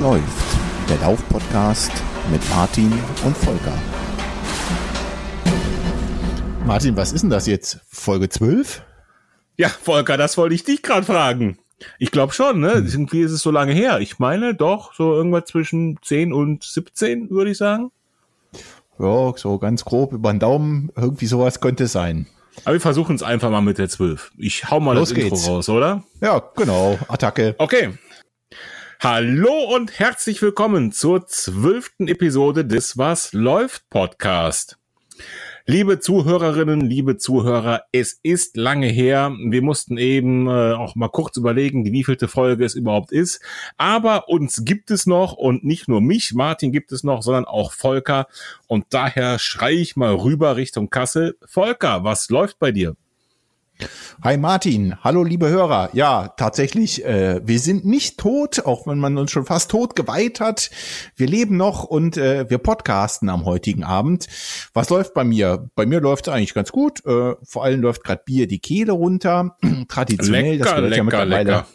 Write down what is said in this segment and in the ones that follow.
Was läuft? Der Lauf-Podcast mit Martin und Volker. Martin, was ist denn das jetzt? Folge 12? Ja, Volker, das wollte ich dich gerade fragen. Ich glaube schon, ne? Hm. Irgendwie ist es so lange her. Ich meine doch, so irgendwas zwischen 10 und 17, würde ich sagen. Ja, so ganz grob über den Daumen. Irgendwie sowas könnte es sein. Aber wir versuchen es einfach mal mit der 12. Ich hau mal Los das geht's. Intro raus, oder? Ja, genau. Attacke. Okay. Hallo und herzlich willkommen zur zwölften Episode des Was läuft Podcast. Liebe Zuhörerinnen, liebe Zuhörer, es ist lange her. Wir mussten eben äh, auch mal kurz überlegen, wie wievielte Folge es überhaupt ist. Aber uns gibt es noch und nicht nur mich, Martin gibt es noch, sondern auch Volker. Und daher schreie ich mal rüber Richtung Kassel. Volker, was läuft bei dir? Hi Martin, hallo liebe Hörer. Ja, tatsächlich, äh, wir sind nicht tot, auch wenn man uns schon fast tot geweiht hat. Wir leben noch und äh, wir podcasten am heutigen Abend. Was läuft bei mir? Bei mir läuft es eigentlich ganz gut. Äh, vor allem läuft gerade Bier die Kehle runter. Traditionell, lecker, das gehört lecker, ja mittlerweile. Lecker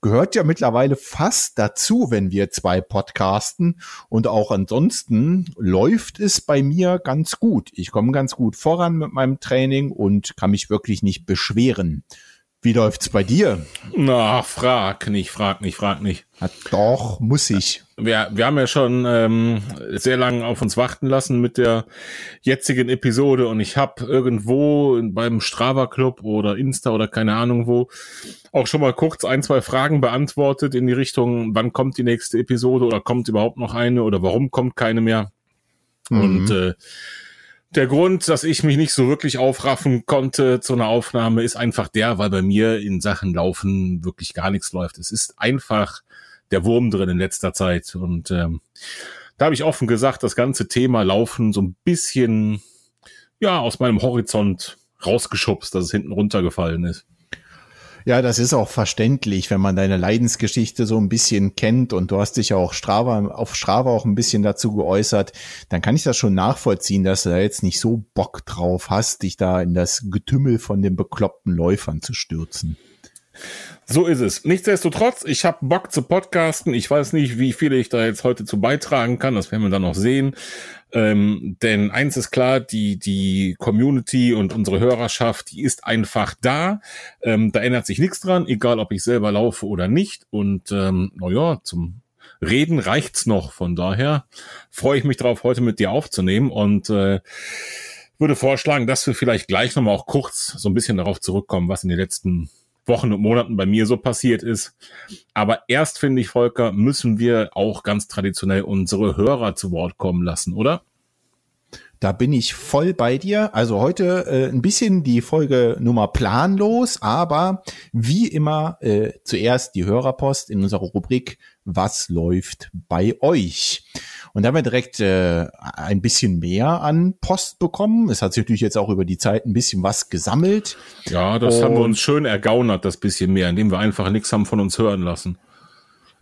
gehört ja mittlerweile fast dazu, wenn wir zwei podcasten. Und auch ansonsten läuft es bei mir ganz gut. Ich komme ganz gut voran mit meinem Training und kann mich wirklich nicht beschweren. Wie läuft's bei dir? Na, frag nicht, frag nicht, frag nicht. Ja, doch, muss ich. Wir, wir haben ja schon ähm, sehr lange auf uns warten lassen mit der jetzigen Episode und ich habe irgendwo beim Strava Club oder Insta oder keine Ahnung wo auch schon mal kurz ein, zwei Fragen beantwortet in die Richtung, wann kommt die nächste Episode oder kommt überhaupt noch eine oder warum kommt keine mehr. Mhm. Und äh, der Grund, dass ich mich nicht so wirklich aufraffen konnte zu einer Aufnahme, ist einfach der, weil bei mir in Sachen Laufen wirklich gar nichts läuft. Es ist einfach der Wurm drin in letzter Zeit. Und ähm, da habe ich offen gesagt, das ganze Thema Laufen so ein bisschen ja aus meinem Horizont rausgeschubst, dass es hinten runtergefallen ist. Ja, das ist auch verständlich, wenn man deine Leidensgeschichte so ein bisschen kennt und du hast dich ja auch Strava, auf Strava auch ein bisschen dazu geäußert, dann kann ich das schon nachvollziehen, dass du da jetzt nicht so Bock drauf hast, dich da in das Getümmel von den bekloppten Läufern zu stürzen. So ist es. Nichtsdestotrotz, ich habe Bock zu podcasten. Ich weiß nicht, wie viele ich da jetzt heute zu beitragen kann. Das werden wir dann noch sehen. Ähm, denn eins ist klar, die, die Community und unsere Hörerschaft, die ist einfach da. Ähm, da ändert sich nichts dran, egal ob ich selber laufe oder nicht. Und ähm, naja, zum Reden reicht's noch. Von daher freue ich mich darauf, heute mit dir aufzunehmen und äh, würde vorschlagen, dass wir vielleicht gleich nochmal auch kurz so ein bisschen darauf zurückkommen, was in den letzten Wochen und Monaten bei mir so passiert ist. Aber erst, finde ich, Volker, müssen wir auch ganz traditionell unsere Hörer zu Wort kommen lassen, oder? Da bin ich voll bei dir. Also heute äh, ein bisschen die Folge Nummer planlos, aber wie immer äh, zuerst die Hörerpost in unserer Rubrik Was läuft bei euch? Und da haben wir direkt äh, ein bisschen mehr an Post bekommen. Es hat sich natürlich jetzt auch über die Zeit ein bisschen was gesammelt. Ja, das Und haben wir uns schön ergaunert, das bisschen mehr, indem wir einfach nichts haben von uns hören lassen.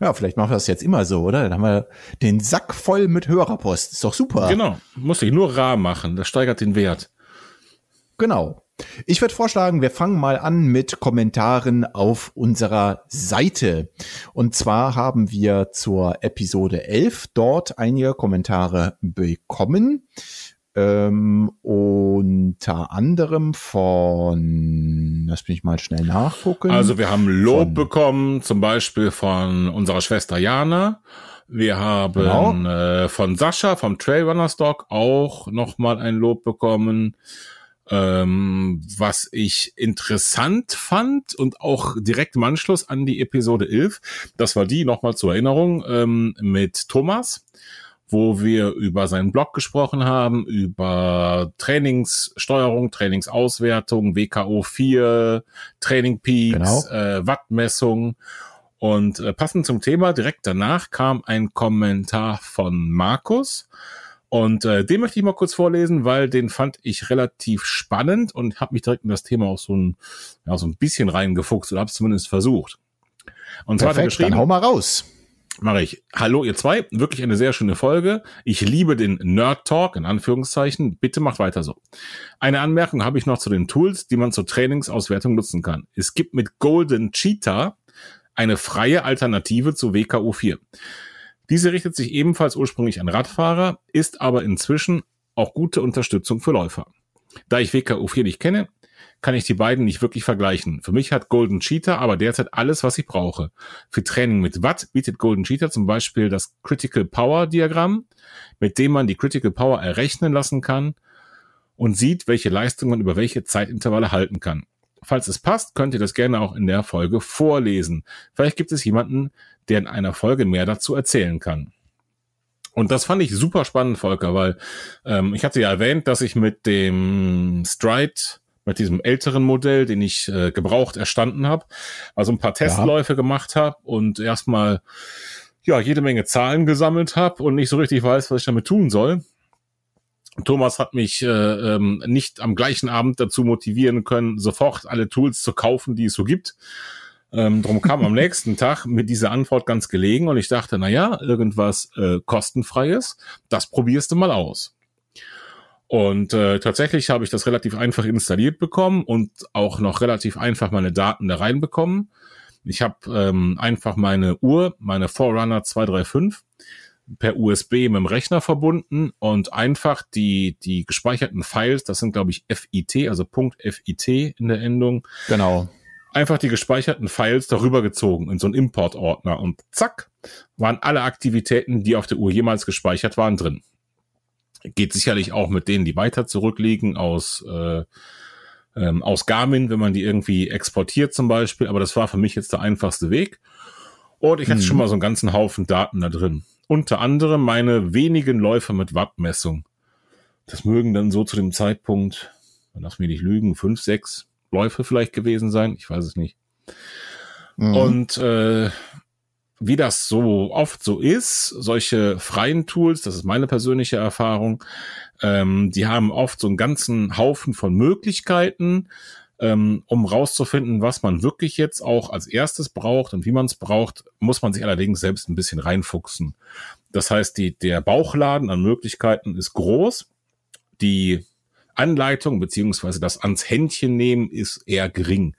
Ja, vielleicht machen wir das jetzt immer so, oder? Dann haben wir den Sack voll mit Hörerpost. Ist doch super. Genau. Muss ich nur rar machen. Das steigert den Wert. Genau. Ich würde vorschlagen, wir fangen mal an mit Kommentaren auf unserer Seite. Und zwar haben wir zur Episode 11 dort einige Kommentare bekommen. Ähm, unter anderem von, lass mich mal schnell nachgucken. Also wir haben Lob von, bekommen, zum Beispiel von unserer Schwester Jana. Wir haben genau. äh, von Sascha vom Trailrunner Stock auch nochmal ein Lob bekommen. Ähm, was ich interessant fand und auch direkt im Anschluss an die Episode 11, das war die nochmal zur Erinnerung ähm, mit Thomas, wo wir über seinen Blog gesprochen haben, über Trainingssteuerung, Trainingsauswertung, WKO 4, Training Peaks, genau. äh, Wattmessung. Und äh, passend zum Thema, direkt danach kam ein Kommentar von Markus, und äh, den möchte ich mal kurz vorlesen, weil den fand ich relativ spannend und habe mich direkt in das Thema auch so ein, ja, so ein bisschen reingefuchst oder habe es zumindest versucht. Und zwar Perfekt, hat er geschrieben, dann hau mal raus. Mache ich. Hallo ihr zwei, wirklich eine sehr schöne Folge. Ich liebe den Nerd Talk in Anführungszeichen. Bitte macht weiter so. Eine Anmerkung habe ich noch zu den Tools, die man zur Trainingsauswertung nutzen kann. Es gibt mit Golden Cheetah eine freie Alternative zu WKU4. Diese richtet sich ebenfalls ursprünglich an Radfahrer, ist aber inzwischen auch gute Unterstützung für Läufer. Da ich WKU4 nicht kenne, kann ich die beiden nicht wirklich vergleichen. Für mich hat Golden Cheetah aber derzeit alles, was ich brauche. Für Training mit Watt bietet Golden Cheetah zum Beispiel das Critical Power Diagramm, mit dem man die Critical Power errechnen lassen kann und sieht, welche Leistung man über welche Zeitintervalle halten kann. Falls es passt, könnt ihr das gerne auch in der Folge vorlesen. Vielleicht gibt es jemanden, der in einer Folge mehr dazu erzählen kann. Und das fand ich super spannend, Volker, weil ähm, ich hatte ja erwähnt, dass ich mit dem Stride, mit diesem älteren Modell, den ich äh, gebraucht erstanden habe, also ein paar Testläufe ja. gemacht habe und erstmal ja jede Menge Zahlen gesammelt habe und nicht so richtig weiß, was ich damit tun soll. Thomas hat mich äh, ähm, nicht am gleichen Abend dazu motivieren können, sofort alle Tools zu kaufen, die es so gibt. Ähm, drum kam am nächsten Tag mit dieser Antwort ganz gelegen und ich dachte, na ja, irgendwas äh, kostenfreies, das probierst du mal aus. Und äh, tatsächlich habe ich das relativ einfach installiert bekommen und auch noch relativ einfach meine Daten da reinbekommen. Ich habe ähm, einfach meine Uhr, meine Forerunner 235 per USB mit dem Rechner verbunden und einfach die, die gespeicherten Files, das sind glaube ich FIT, also .FIT in der Endung. Genau. Einfach die gespeicherten Files darüber gezogen in so einen Importordner und zack, waren alle Aktivitäten, die auf der Uhr jemals gespeichert waren, drin. Geht sicherlich auch mit denen, die weiter zurückliegen aus, äh, ähm, aus Garmin, wenn man die irgendwie exportiert zum Beispiel, aber das war für mich jetzt der einfachste Weg. Und ich hatte schon mhm. mal so einen ganzen Haufen Daten da drin unter anderem meine wenigen Läufe mit Wattmessung. Das mögen dann so zu dem Zeitpunkt, lass mich nicht lügen, fünf, sechs Läufe vielleicht gewesen sein. Ich weiß es nicht. Mhm. Und äh, wie das so oft so ist, solche freien Tools, das ist meine persönliche Erfahrung, ähm, die haben oft so einen ganzen Haufen von Möglichkeiten, ähm, um rauszufinden, was man wirklich jetzt auch als erstes braucht und wie man es braucht, muss man sich allerdings selbst ein bisschen reinfuchsen. Das heißt, die, der Bauchladen an Möglichkeiten ist groß. Die Anleitung beziehungsweise das ans Händchen nehmen ist eher gering.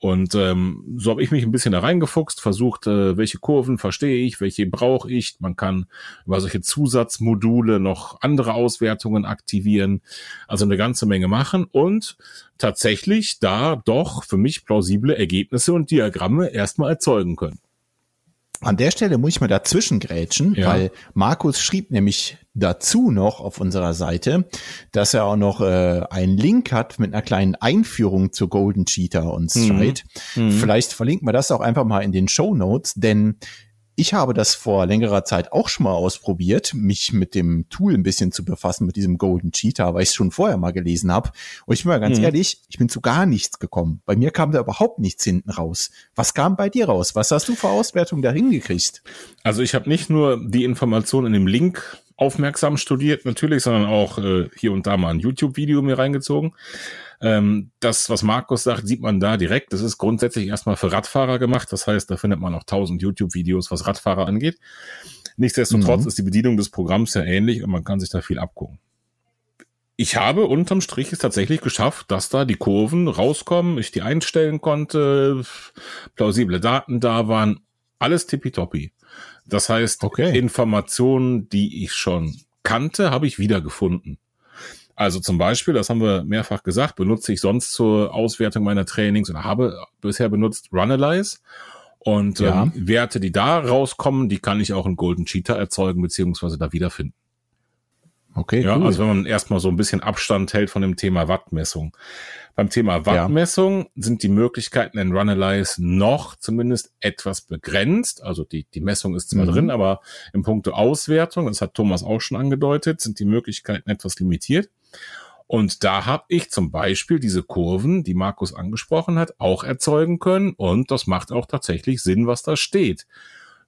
Und ähm, so habe ich mich ein bisschen da reingefuchst, versucht, äh, welche Kurven verstehe ich, welche brauche ich. Man kann über solche Zusatzmodule noch andere Auswertungen aktivieren, also eine ganze Menge machen und tatsächlich da doch für mich plausible Ergebnisse und Diagramme erstmal erzeugen können. An der Stelle muss ich mal dazwischen grätschen, ja. weil Markus schrieb nämlich dazu noch auf unserer Seite, dass er auch noch äh, einen Link hat mit einer kleinen Einführung zu Golden Cheetah und Stride. Mhm. Mhm. Vielleicht verlinken wir das auch einfach mal in den Show Notes, denn ich habe das vor längerer Zeit auch schon mal ausprobiert, mich mit dem Tool ein bisschen zu befassen, mit diesem Golden Cheetah, weil ich es schon vorher mal gelesen habe. Und ich bin mal ganz mhm. ehrlich, ich bin zu gar nichts gekommen. Bei mir kam da überhaupt nichts hinten raus. Was kam bei dir raus? Was hast du für Auswertung da hingekriegt? Also ich habe nicht nur die Information in dem Link aufmerksam studiert natürlich, sondern auch äh, hier und da mal ein YouTube-Video mir reingezogen. Ähm, das, was Markus sagt, sieht man da direkt. Das ist grundsätzlich erstmal für Radfahrer gemacht. Das heißt, da findet man auch tausend YouTube-Videos, was Radfahrer angeht. Nichtsdestotrotz mhm. ist die Bedienung des Programms sehr ähnlich und man kann sich da viel abgucken. Ich habe unterm Strich es tatsächlich geschafft, dass da die Kurven rauskommen, ich die einstellen konnte, plausible Daten da waren, alles tippitoppi. Das heißt, okay. Informationen, die ich schon kannte, habe ich wiedergefunden. Also zum Beispiel, das haben wir mehrfach gesagt, benutze ich sonst zur Auswertung meiner Trainings oder habe bisher benutzt Runalyze. Und ja. ähm, Werte, die da rauskommen, die kann ich auch in Golden Cheetah erzeugen, beziehungsweise da wiederfinden. Okay. Ja, cool. also wenn man erstmal so ein bisschen Abstand hält von dem Thema Wattmessung. Beim Thema Wattmessung ja. sind die Möglichkeiten in Runalyze noch zumindest etwas begrenzt. Also die, die Messung ist zwar mhm. drin, aber im Punkto Auswertung, das hat Thomas auch schon angedeutet, sind die Möglichkeiten etwas limitiert. Und da habe ich zum Beispiel diese Kurven, die Markus angesprochen hat, auch erzeugen können. Und das macht auch tatsächlich Sinn, was da steht.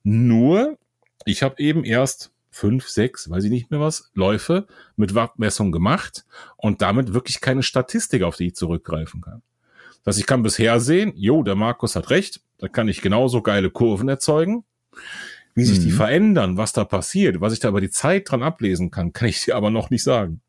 Nur, ich habe eben erst fünf, sechs, weiß ich nicht mehr was, Läufe mit Wattmessung gemacht und damit wirklich keine Statistik, auf die ich zurückgreifen kann. Das ich kann bisher sehen, jo, der Markus hat recht, da kann ich genauso geile Kurven erzeugen. Wie sich mhm. die verändern, was da passiert, was ich da über die Zeit dran ablesen kann, kann ich dir aber noch nicht sagen.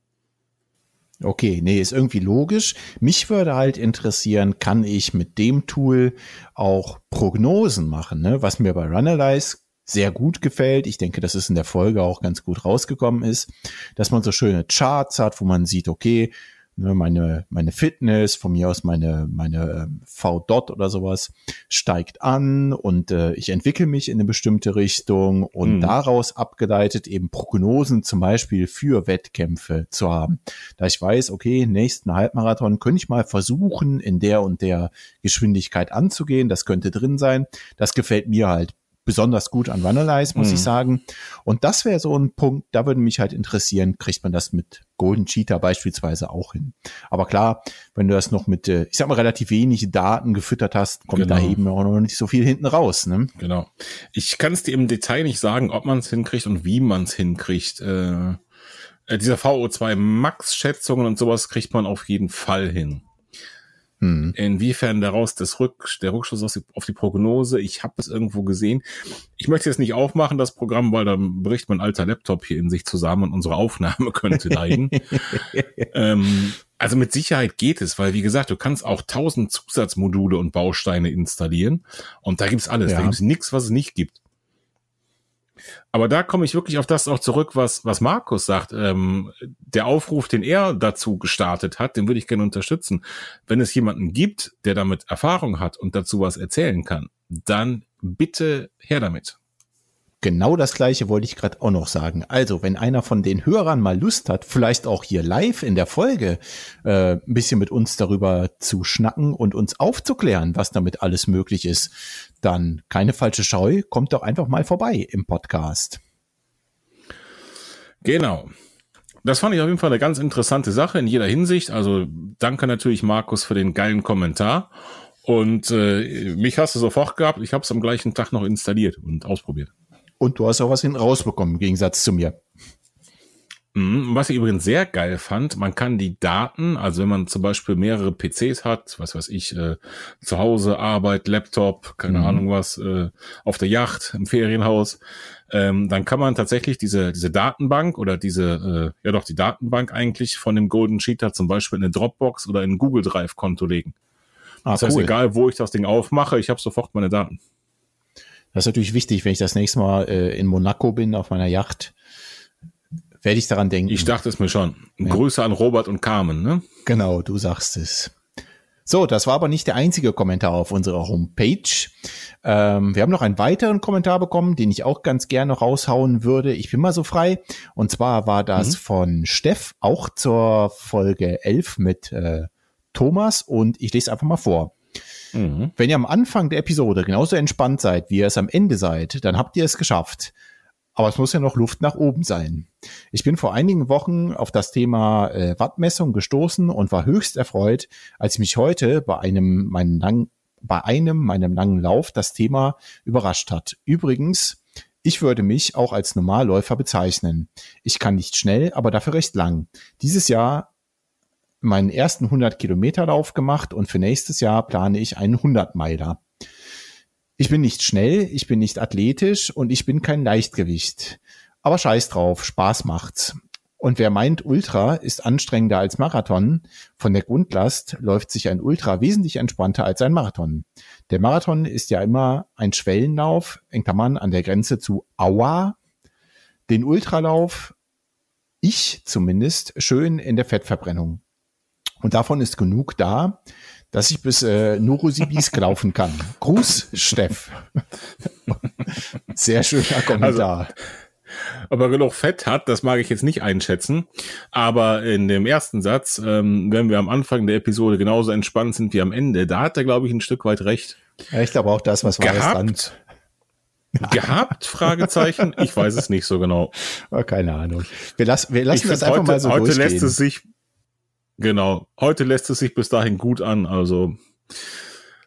Okay, nee, ist irgendwie logisch. Mich würde halt interessieren, kann ich mit dem Tool auch Prognosen machen, ne? was mir bei Runalyze sehr gut gefällt. Ich denke, dass es in der Folge auch ganz gut rausgekommen ist, dass man so schöne Charts hat, wo man sieht, okay, ne, meine, meine Fitness, von mir aus meine, meine ähm, V-Dot oder sowas steigt an und äh, ich entwickle mich in eine bestimmte Richtung und mhm. daraus abgeleitet eben Prognosen zum Beispiel für Wettkämpfe zu haben. Da ich weiß, okay, nächsten Halbmarathon könnte ich mal versuchen, in der und der Geschwindigkeit anzugehen. Das könnte drin sein. Das gefällt mir halt besonders gut an Runalyze, muss mhm. ich sagen. Und das wäre so ein Punkt, da würde mich halt interessieren, kriegt man das mit Golden Cheetah beispielsweise auch hin. Aber klar, wenn du das noch mit, äh, ich sag mal, relativ wenig Daten gefüttert hast, kommt genau. da eben auch noch nicht so viel hinten raus. Ne? Genau. Ich kann es dir im Detail nicht sagen, ob man es hinkriegt und wie man es hinkriegt. Äh, äh dieser VO2 Max-Schätzungen und sowas kriegt man auf jeden Fall hin. Hm. Inwiefern daraus das Rück, der Rückschluss auf die, auf die Prognose, ich habe es irgendwo gesehen. Ich möchte jetzt nicht aufmachen, das Programm, weil dann bricht mein alter Laptop hier in sich zusammen und unsere Aufnahme könnte leiden. ähm, also mit Sicherheit geht es, weil wie gesagt, du kannst auch tausend Zusatzmodule und Bausteine installieren und da gibt's alles. Ja. Da gibt's nichts, was es nicht gibt. Aber da komme ich wirklich auf das auch zurück, was, was Markus sagt. Ähm, der Aufruf, den er dazu gestartet hat, den würde ich gerne unterstützen. Wenn es jemanden gibt, der damit Erfahrung hat und dazu was erzählen kann, dann bitte her damit. Genau das gleiche wollte ich gerade auch noch sagen. Also, wenn einer von den Hörern mal Lust hat, vielleicht auch hier live in der Folge äh, ein bisschen mit uns darüber zu schnacken und uns aufzuklären, was damit alles möglich ist, dann keine falsche Scheu, kommt doch einfach mal vorbei im Podcast. Genau. Das fand ich auf jeden Fall eine ganz interessante Sache in jeder Hinsicht. Also danke natürlich Markus für den geilen Kommentar. Und äh, mich hast du sofort gehabt. Ich habe es am gleichen Tag noch installiert und ausprobiert. Und du hast auch was hinten rausbekommen, im Gegensatz zu mir. Mhm, was ich übrigens sehr geil fand, man kann die Daten, also wenn man zum Beispiel mehrere PCs hat, was weiß ich, äh, zu Hause, Arbeit, Laptop, keine mhm. Ahnung was, äh, auf der Yacht, im Ferienhaus, ähm, dann kann man tatsächlich diese, diese Datenbank oder diese, äh, ja doch, die Datenbank eigentlich von dem Golden Cheetah zum Beispiel in eine Dropbox oder in ein Google Drive Konto legen. Ah, das heißt, egal wo ich das Ding aufmache, ich habe sofort meine Daten. Das ist natürlich wichtig, wenn ich das nächste Mal äh, in Monaco bin auf meiner Yacht, werde ich daran denken. Ich dachte es mir schon. Ja. Grüße an Robert und Carmen, ne? Genau, du sagst es. So, das war aber nicht der einzige Kommentar auf unserer Homepage. Ähm, wir haben noch einen weiteren Kommentar bekommen, den ich auch ganz gerne raushauen würde. Ich bin mal so frei. Und zwar war das mhm. von Steff, auch zur Folge 11 mit äh, Thomas. Und ich lese einfach mal vor. Mhm. Wenn ihr am Anfang der Episode genauso entspannt seid, wie ihr es am Ende seid, dann habt ihr es geschafft. Aber es muss ja noch Luft nach oben sein. Ich bin vor einigen Wochen auf das Thema äh, Wattmessung gestoßen und war höchst erfreut, als mich heute bei einem meinen lang, bei einem meinem langen Lauf das Thema überrascht hat. Übrigens, ich würde mich auch als Normalläufer bezeichnen. Ich kann nicht schnell, aber dafür recht lang. Dieses Jahr meinen ersten 100 Kilometer Lauf gemacht und für nächstes Jahr plane ich einen 100 Meiler. Ich bin nicht schnell, ich bin nicht athletisch und ich bin kein Leichtgewicht. Aber scheiß drauf, Spaß macht's. Und wer meint, Ultra ist anstrengender als Marathon, von der Grundlast läuft sich ein Ultra wesentlich entspannter als ein Marathon. Der Marathon ist ja immer ein Schwellenlauf, in Klammern an der Grenze zu Aua. Den Ultralauf, ich zumindest, schön in der Fettverbrennung. Und davon ist genug da, dass ich bis äh, Novosibirsk laufen kann. Gruß, Steff. Sehr schöner Kommentar. Also, ob er genug Fett hat, das mag ich jetzt nicht einschätzen. Aber in dem ersten Satz, ähm, wenn wir am Anfang der Episode genauso entspannt sind wie am Ende, da hat er, glaube ich, ein Stück weit recht. Ja, ich glaube auch das, was war gehabt. Gehabt? Fragezeichen. Ich weiß es nicht so genau. Oh, keine Ahnung. Wir, lass, wir lassen das einfach heute, mal so Heute durchgehen. lässt es sich Genau. Heute lässt es sich bis dahin gut an. Also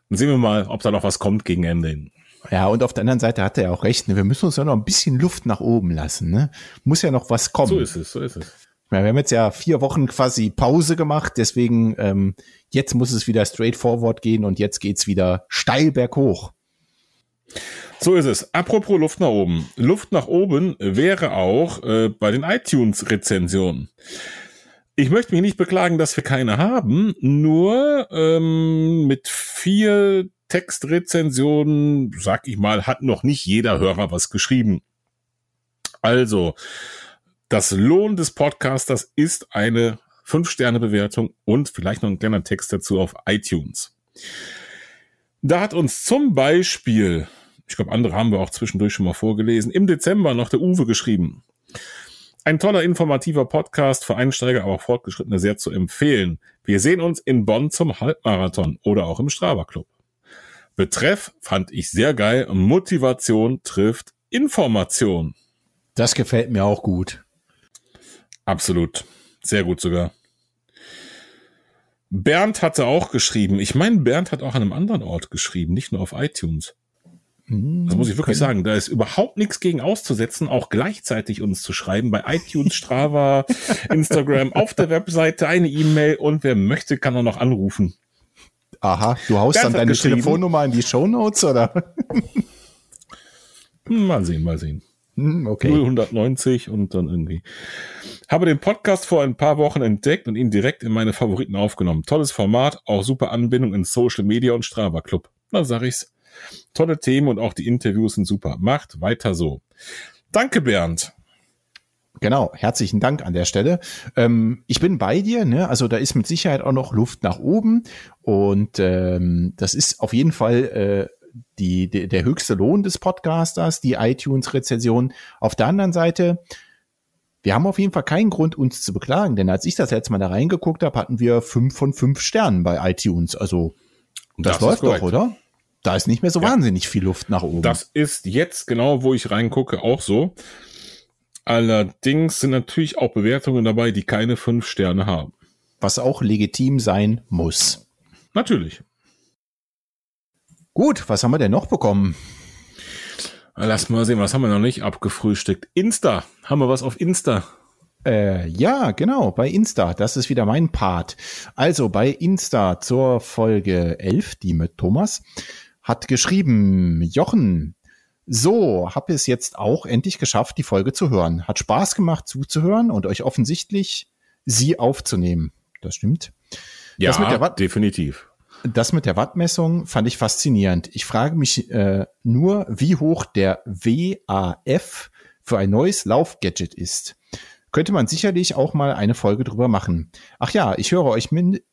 dann sehen wir mal, ob da noch was kommt gegen Ende hin. Ja, und auf der anderen Seite hat er ja auch recht. Ne? Wir müssen uns ja noch ein bisschen Luft nach oben lassen. Ne? Muss ja noch was kommen. So ist es, so ist es. Ja, wir haben jetzt ja vier Wochen quasi Pause gemacht, deswegen ähm, jetzt muss es wieder straight forward gehen und jetzt geht's wieder steil berghoch. So ist es. Apropos Luft nach oben. Luft nach oben wäre auch äh, bei den iTunes-Rezensionen. Ich möchte mich nicht beklagen, dass wir keine haben, nur ähm, mit vier Textrezensionen, sag ich mal, hat noch nicht jeder Hörer was geschrieben. Also, das Lohn des Podcasters ist eine 5-Sterne-Bewertung und vielleicht noch ein kleiner Text dazu auf iTunes. Da hat uns zum Beispiel, ich glaube, andere haben wir auch zwischendurch schon mal vorgelesen, im Dezember noch der Uwe geschrieben. Ein toller, informativer Podcast für Einsteiger, aber auch Fortgeschrittene sehr zu empfehlen. Wir sehen uns in Bonn zum Halbmarathon oder auch im Strava Club. Betreff fand ich sehr geil. Motivation trifft Information. Das gefällt mir auch gut. Absolut. Sehr gut sogar. Bernd hatte auch geschrieben. Ich meine, Bernd hat auch an einem anderen Ort geschrieben, nicht nur auf iTunes. Das muss ich wirklich sagen. Da ist überhaupt nichts gegen auszusetzen, auch gleichzeitig uns zu schreiben bei iTunes, Strava, Instagram, auf der Webseite eine E-Mail und wer möchte, kann auch noch anrufen. Aha, du haust dann deine Telefonnummer in die Show Notes oder? mal sehen, mal sehen. Hm, okay. 090 und dann irgendwie. Habe den Podcast vor ein paar Wochen entdeckt und ihn direkt in meine Favoriten aufgenommen. Tolles Format, auch super Anbindung in Social Media und Strava Club. Na, sag ich's. Tolle Themen und auch die Interviews sind super. Macht weiter so. Danke, Bernd. Genau, herzlichen Dank an der Stelle. Ähm, ich bin bei dir, ne? Also da ist mit Sicherheit auch noch Luft nach oben und ähm, das ist auf jeden Fall äh, die, die, der höchste Lohn des Podcasters, die iTunes-Rezension. Auf der anderen Seite, wir haben auf jeden Fall keinen Grund, uns zu beklagen, denn als ich das letzte Mal da reingeguckt habe, hatten wir fünf von fünf Sternen bei iTunes. Also das, das läuft doch, oder? Da ist nicht mehr so ja. wahnsinnig viel Luft nach oben. Das ist jetzt genau, wo ich reingucke, auch so. Allerdings sind natürlich auch Bewertungen dabei, die keine fünf Sterne haben. Was auch legitim sein muss. Natürlich. Gut, was haben wir denn noch bekommen? Lass mal sehen, was haben wir noch nicht abgefrühstückt? Insta. Haben wir was auf Insta? Äh, ja, genau, bei Insta. Das ist wieder mein Part. Also bei Insta zur Folge 11, die mit Thomas hat geschrieben, Jochen, so, hab es jetzt auch endlich geschafft, die Folge zu hören. Hat Spaß gemacht zuzuhören und euch offensichtlich sie aufzunehmen. Das stimmt. Ja, das mit der Watt definitiv. Das mit der Wattmessung fand ich faszinierend. Ich frage mich äh, nur, wie hoch der WAF für ein neues Laufgadget ist könnte man sicherlich auch mal eine Folge drüber machen. Ach ja, ich höre euch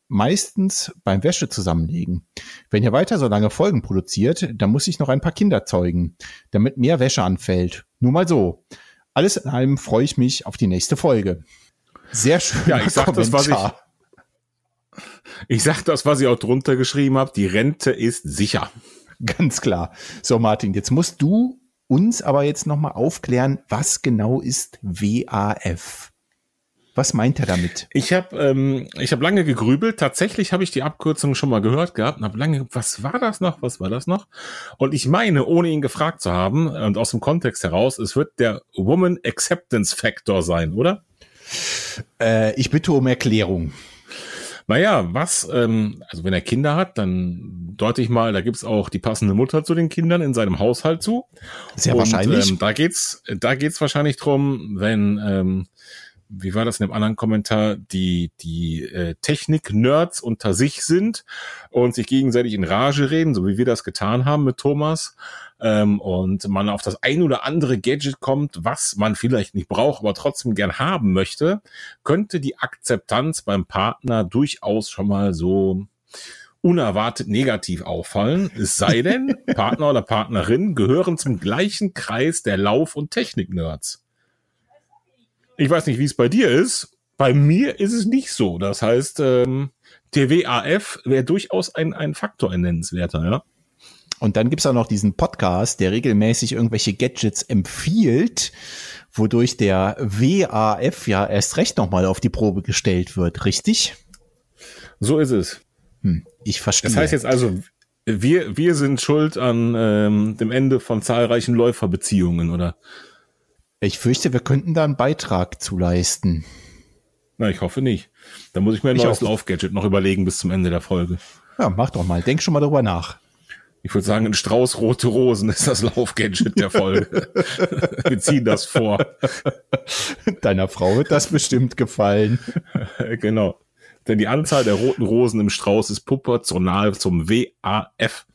meistens beim Wäsche zusammenlegen. Wenn ihr weiter so lange Folgen produziert, dann muss ich noch ein paar Kinder zeugen, damit mehr Wäsche anfällt. Nur mal so. Alles in allem freue ich mich auf die nächste Folge. Sehr schön. Ja, ich sag das, was ich, ich sag das, was ich auch drunter geschrieben habe. Die Rente ist sicher. Ganz klar. So, Martin, jetzt musst du uns aber jetzt nochmal aufklären, was genau ist WAF? Was meint er damit? Ich habe ähm, ich hab lange gegrübelt. Tatsächlich habe ich die Abkürzung schon mal gehört gehabt und habe lange, was war das noch? Was war das noch? Und ich meine, ohne ihn gefragt zu haben und aus dem Kontext heraus, es wird der Woman Acceptance Factor sein, oder? Äh, ich bitte um Erklärung. Naja, was, ähm, also wenn er Kinder hat, dann deute ich mal, da gibt's auch die passende Mutter zu den Kindern in seinem Haushalt zu. Sehr Und, wahrscheinlich. Ähm, da geht's, da geht's wahrscheinlich drum, wenn, ähm, wie war das in dem anderen Kommentar, die, die äh, Technik-Nerds unter sich sind und sich gegenseitig in Rage reden, so wie wir das getan haben mit Thomas ähm, und man auf das ein oder andere Gadget kommt, was man vielleicht nicht braucht, aber trotzdem gern haben möchte, könnte die Akzeptanz beim Partner durchaus schon mal so unerwartet negativ auffallen. Es sei denn, Partner oder Partnerin gehören zum gleichen Kreis der Lauf- und Technik-Nerds. Ich weiß nicht, wie es bei dir ist. Bei mir ist es nicht so. Das heißt, ähm, der WAF wäre durchaus ein, ein Faktor, ein nennenswerter, ja. Und dann gibt's auch noch diesen Podcast, der regelmäßig irgendwelche Gadgets empfiehlt, wodurch der WAF ja erst recht nochmal auf die Probe gestellt wird, richtig? So ist es. Hm, ich verstehe. Das heißt jetzt also, wir, wir sind schuld an ähm, dem Ende von zahlreichen Läuferbeziehungen, oder? Ich fürchte, wir könnten da einen Beitrag zu leisten. Na, ich hoffe nicht. Da muss ich mir ein ich neues Laufgadget noch überlegen bis zum Ende der Folge. Ja, mach doch mal. Denk schon mal darüber nach. Ich würde sagen, ein Strauß rote Rosen ist das Laufgadget der Folge. Wir ziehen das vor. Deiner Frau wird das bestimmt gefallen. genau. Denn die Anzahl der roten Rosen im Strauß ist proportional zum WAF.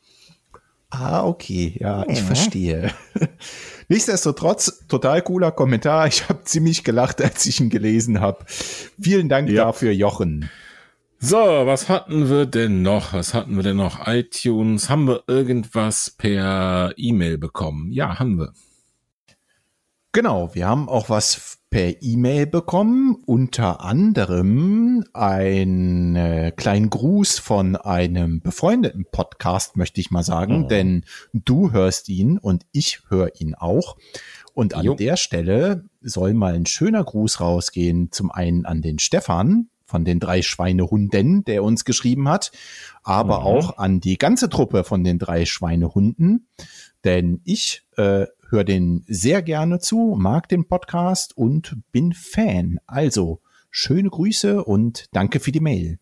Ah, okay. Ja, ich mhm. verstehe. Nichtsdestotrotz, total cooler Kommentar. Ich habe ziemlich gelacht, als ich ihn gelesen habe. Vielen Dank ja. dafür, Jochen. So, was hatten wir denn noch? Was hatten wir denn noch? iTunes. Haben wir irgendwas per E-Mail bekommen? Ja, haben wir. Genau, wir haben auch was per E-Mail bekommen, unter anderem einen äh, kleinen Gruß von einem befreundeten Podcast, möchte ich mal sagen, oh. denn du hörst ihn und ich höre ihn auch. Und an jo. der Stelle soll mal ein schöner Gruß rausgehen, zum einen an den Stefan, von den drei Schweinehunden, der uns geschrieben hat, aber mhm. auch an die ganze Truppe von den drei Schweinehunden, denn ich äh, höre den sehr gerne zu, mag den Podcast und bin Fan. Also schöne Grüße und danke für die Mail.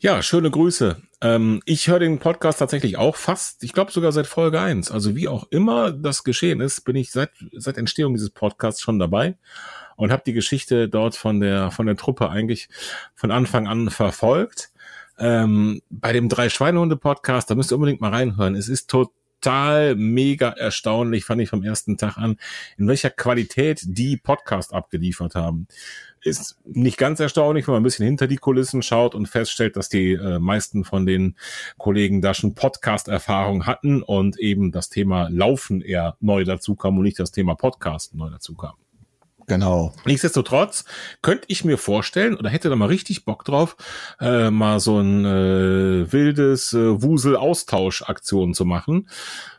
Ja, schöne Grüße. Ähm, ich höre den Podcast tatsächlich auch fast, ich glaube sogar seit Folge eins. Also wie auch immer das geschehen ist, bin ich seit, seit Entstehung dieses Podcasts schon dabei und habe die Geschichte dort von der von der Truppe eigentlich von Anfang an verfolgt. Ähm, bei dem drei Schweinehunde Podcast, da müsst ihr unbedingt mal reinhören. Es ist total mega erstaunlich, fand ich vom ersten Tag an, in welcher Qualität die Podcast abgeliefert haben. Ist nicht ganz erstaunlich, wenn man ein bisschen hinter die Kulissen schaut und feststellt, dass die äh, meisten von den Kollegen da schon Podcast-Erfahrung hatten und eben das Thema Laufen eher neu dazu kam und nicht das Thema Podcast neu dazu kam. Genau. Nichtsdestotrotz könnte ich mir vorstellen, oder hätte da mal richtig Bock drauf, äh, mal so ein äh, wildes äh, Wusel-Austausch-Aktion zu machen.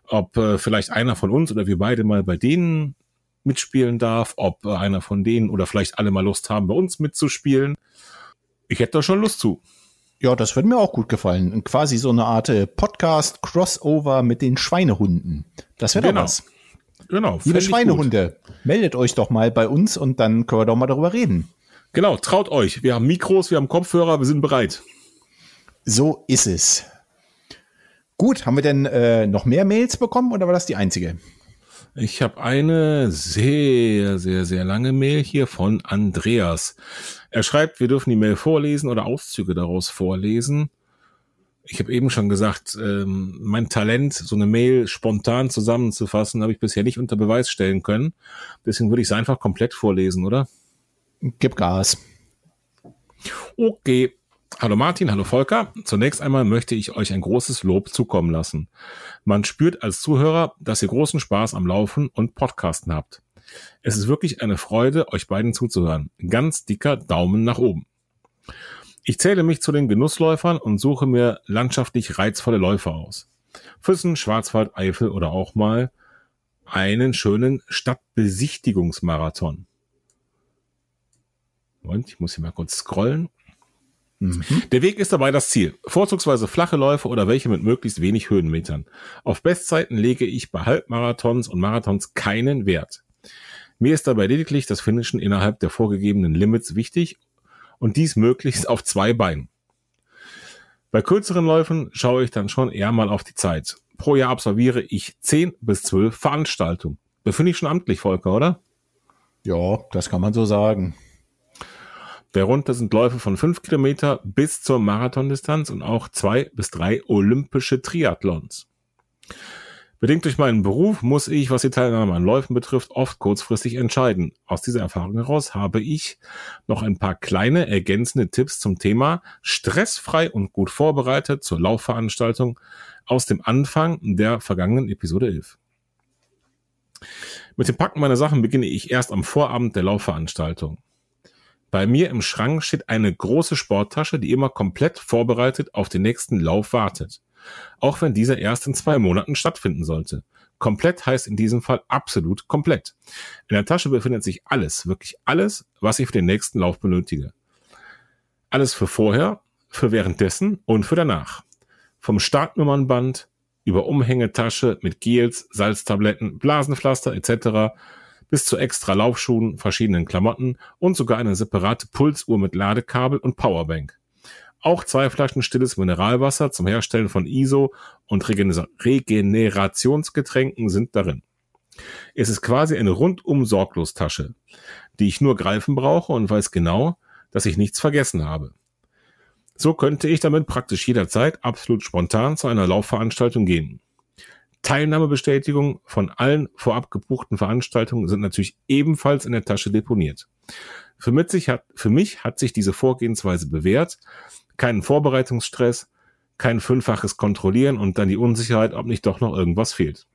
Ob äh, vielleicht einer von uns oder wir beide mal bei denen mitspielen darf, ob äh, einer von denen oder vielleicht alle mal Lust haben, bei uns mitzuspielen. Ich hätte da schon Lust zu. Ja, das würde mir auch gut gefallen. Quasi so eine Art äh, Podcast-Crossover mit den Schweinehunden. Das wäre genau. doch was. Genau. Liebe Schweinehunde, meldet euch doch mal bei uns und dann können wir doch mal darüber reden. Genau, traut euch. Wir haben Mikros, wir haben Kopfhörer, wir sind bereit. So ist es. Gut, haben wir denn äh, noch mehr Mails bekommen oder war das die einzige? Ich habe eine sehr, sehr, sehr lange Mail hier von Andreas. Er schreibt, wir dürfen die Mail vorlesen oder Auszüge daraus vorlesen ich habe eben schon gesagt, ähm, mein Talent, so eine Mail spontan zusammenzufassen, habe ich bisher nicht unter Beweis stellen können. Deswegen würde ich es einfach komplett vorlesen, oder? Gib Gas. Okay. Hallo Martin, hallo Volker. Zunächst einmal möchte ich euch ein großes Lob zukommen lassen. Man spürt als Zuhörer, dass ihr großen Spaß am Laufen und Podcasten habt. Es ist wirklich eine Freude, euch beiden zuzuhören. Ganz dicker Daumen nach oben. Ich zähle mich zu den Genussläufern und suche mir landschaftlich reizvolle Läufe aus. Füssen, Schwarzwald, Eifel oder auch mal einen schönen Stadtbesichtigungsmarathon. Moment, ich muss hier mal kurz scrollen. Mhm. Der Weg ist dabei das Ziel. Vorzugsweise flache Läufe oder welche mit möglichst wenig Höhenmetern. Auf Bestzeiten lege ich bei Halbmarathons und Marathons keinen Wert. Mir ist dabei lediglich das Finishen innerhalb der vorgegebenen Limits wichtig und dies möglichst auf zwei Beinen. Bei kürzeren Läufen schaue ich dann schon eher mal auf die Zeit. Pro Jahr absolviere ich zehn bis zwölf Veranstaltungen. Befinde ich schon amtlich, Volker, oder? Ja, das kann man so sagen. Darunter sind Läufe von fünf Kilometer bis zur Marathondistanz und auch zwei bis drei olympische Triathlons. Bedingt durch meinen Beruf muss ich, was die Teilnahme an Läufen betrifft, oft kurzfristig entscheiden. Aus dieser Erfahrung heraus habe ich noch ein paar kleine ergänzende Tipps zum Thema stressfrei und gut vorbereitet zur Laufveranstaltung aus dem Anfang der vergangenen Episode 11. Mit dem Packen meiner Sachen beginne ich erst am Vorabend der Laufveranstaltung. Bei mir im Schrank steht eine große Sporttasche, die immer komplett vorbereitet auf den nächsten Lauf wartet auch wenn dieser erst in zwei Monaten stattfinden sollte. Komplett heißt in diesem Fall absolut komplett. In der Tasche befindet sich alles, wirklich alles, was ich für den nächsten Lauf benötige. Alles für vorher, für währenddessen und für danach. Vom Startnummernband über Umhängetasche mit Gels, Salztabletten, Blasenpflaster etc. bis zu extra Laufschuhen, verschiedenen Klamotten und sogar eine separate Pulsuhr mit Ladekabel und Powerbank. Auch zwei Flaschen stilles Mineralwasser zum Herstellen von ISO und Regenerationsgetränken sind darin. Es ist quasi eine rundum sorglos Tasche, die ich nur greifen brauche und weiß genau, dass ich nichts vergessen habe. So könnte ich damit praktisch jederzeit absolut spontan zu einer Laufveranstaltung gehen. Teilnahmebestätigung von allen vorab gebuchten Veranstaltungen sind natürlich ebenfalls in der Tasche deponiert. Für mich, hat, für mich hat sich diese Vorgehensweise bewährt. Keinen Vorbereitungsstress, kein fünffaches Kontrollieren und dann die Unsicherheit, ob nicht doch noch irgendwas fehlt.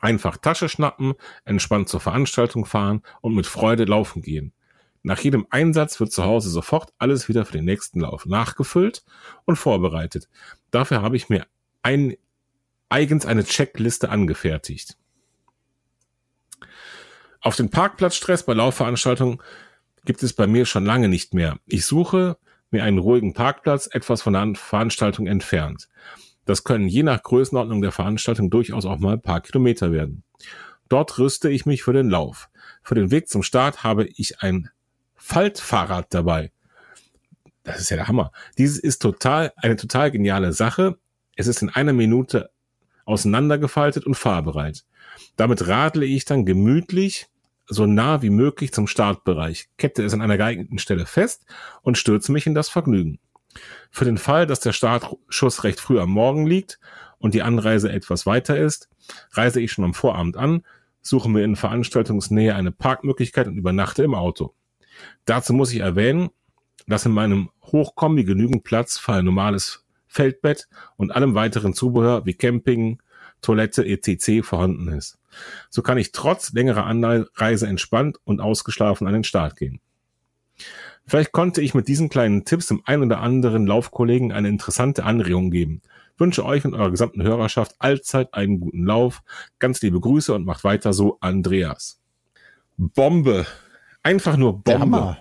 Einfach Tasche schnappen, entspannt zur Veranstaltung fahren und mit Freude laufen gehen. Nach jedem Einsatz wird zu Hause sofort alles wieder für den nächsten Lauf nachgefüllt und vorbereitet. Dafür habe ich mir ein, eigens eine Checkliste angefertigt. Auf den Parkplatzstress bei Laufveranstaltungen gibt es bei mir schon lange nicht mehr. Ich suche mir einen ruhigen Parkplatz etwas von der Veranstaltung entfernt. Das können je nach Größenordnung der Veranstaltung durchaus auch mal ein paar Kilometer werden. Dort rüste ich mich für den Lauf. Für den Weg zum Start habe ich ein Faltfahrrad dabei. Das ist ja der Hammer. Dieses ist total, eine total geniale Sache. Es ist in einer Minute auseinandergefaltet und fahrbereit. Damit radle ich dann gemütlich so nah wie möglich zum Startbereich, kette es an einer geeigneten Stelle fest und stürze mich in das Vergnügen. Für den Fall, dass der Startschuss recht früh am Morgen liegt und die Anreise etwas weiter ist, reise ich schon am Vorabend an, suche mir in Veranstaltungsnähe eine Parkmöglichkeit und übernachte im Auto. Dazu muss ich erwähnen, dass in meinem Hochkombi genügend Platz für ein normales Feldbett und allem weiteren Zubehör wie Camping, Toilette etc. vorhanden ist. So kann ich trotz längerer Anreise entspannt und ausgeschlafen an den Start gehen. Vielleicht konnte ich mit diesen kleinen Tipps dem ein oder anderen Laufkollegen eine interessante Anregung geben. Wünsche euch und eurer gesamten Hörerschaft allzeit einen guten Lauf. Ganz liebe Grüße und macht weiter so, Andreas. Bombe. Einfach nur Bombe.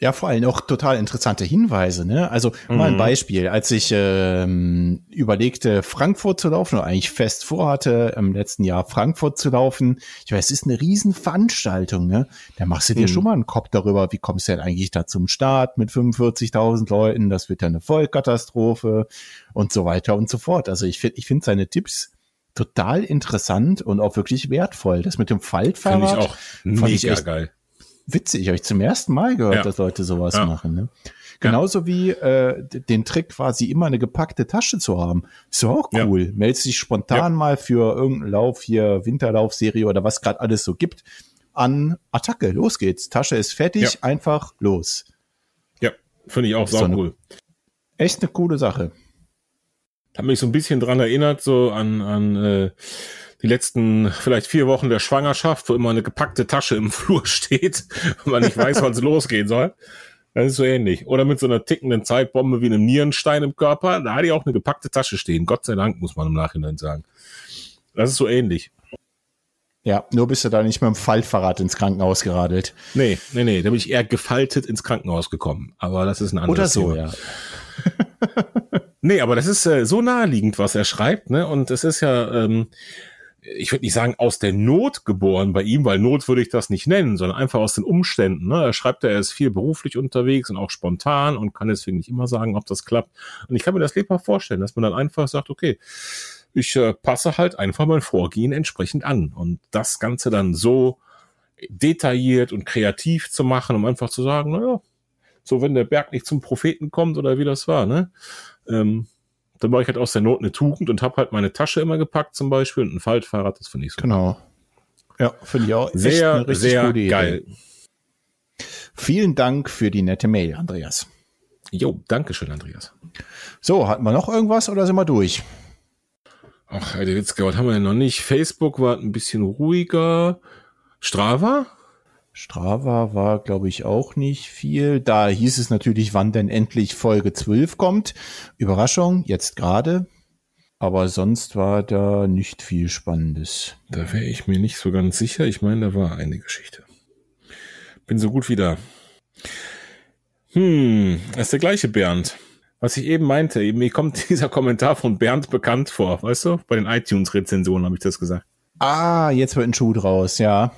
Ja, vor allem auch total interessante Hinweise. Ne? Also mhm. mal ein mhm. Beispiel, als ich ähm, überlegte, Frankfurt zu laufen, oder eigentlich fest vorhatte, im letzten Jahr Frankfurt zu laufen. Ich weiß, es ist eine Riesenveranstaltung. Ne? Da machst du dir mhm. schon mal einen Kopf darüber, wie kommst du denn eigentlich da zum Start mit 45.000 Leuten? Das wird ja eine Vollkatastrophe und so weiter und so fort. Also ich finde ich finde seine Tipps total interessant und auch wirklich wertvoll. Das mit dem Faltfahrrad Finde ich auch mega ich geil witzig. Habe ich zum ersten Mal gehört, ja. dass Leute sowas ja. machen. Ne? Genauso ja. wie äh, den Trick quasi immer eine gepackte Tasche zu haben. Ist doch auch cool. Ja. Meldest dich spontan mal für irgendeinen Lauf hier, Winterlaufserie oder was gerade alles so gibt, an Attacke. Los geht's. Tasche ist fertig, einfach los. Ja, finde ich auch sau cool. Echt eine coole Sache. Hat mich so ein bisschen dran erinnert, so an, an äh, die letzten vielleicht vier Wochen der Schwangerschaft, wo immer eine gepackte Tasche im Flur steht und man nicht weiß, wann es losgehen soll. Das ist so ähnlich. Oder mit so einer tickenden Zeitbombe wie einem Nierenstein im Körper. Da hatte ich auch eine gepackte Tasche stehen. Gott sei Dank, muss man im Nachhinein sagen. Das ist so ähnlich. Ja, nur bist du da nicht mit dem Faltfahrrad ins Krankenhaus geradelt. Nee, nee, nee. Da bin ich eher gefaltet ins Krankenhaus gekommen. Aber das ist ein anderes Oder so, Thema. ja. nee, aber das ist äh, so naheliegend, was er schreibt, ne? Und es ist ja, ähm, ich würde nicht sagen aus der Not geboren bei ihm, weil Not würde ich das nicht nennen, sondern einfach aus den Umständen. Ne? Er schreibt, er ist viel beruflich unterwegs und auch spontan und kann deswegen nicht immer sagen, ob das klappt. Und ich kann mir das lebhaft vorstellen, dass man dann einfach sagt, okay, ich äh, passe halt einfach mein Vorgehen entsprechend an und das Ganze dann so detailliert und kreativ zu machen, um einfach zu sagen, naja, so wenn der Berg nicht zum Propheten kommt oder wie das war, ne? Ähm, dann mache ich halt aus der Not eine Tugend und habe halt meine Tasche immer gepackt zum Beispiel und ein Faltfahrrad, das finde ich so. Genau. Ja, finde ich auch sehr, sehr geil. Idee. Vielen Dank für die nette Mail, Andreas. Jo, danke schön, Andreas. So, hatten wir noch irgendwas oder sind wir durch? Ach, der Witzke, was haben wir denn noch nicht? Facebook war ein bisschen ruhiger. Strava? Strava war, glaube ich, auch nicht viel. Da hieß es natürlich, wann denn endlich Folge 12 kommt. Überraschung, jetzt gerade. Aber sonst war da nicht viel Spannendes. Da wäre ich mir nicht so ganz sicher. Ich meine, da war eine Geschichte. Bin so gut wie da. Hm, das ist der gleiche Bernd. Was ich eben meinte, mir kommt dieser Kommentar von Bernd bekannt vor, weißt du? Bei den iTunes-Rezensionen habe ich das gesagt. Ah, jetzt wird ein Schuh draus, ja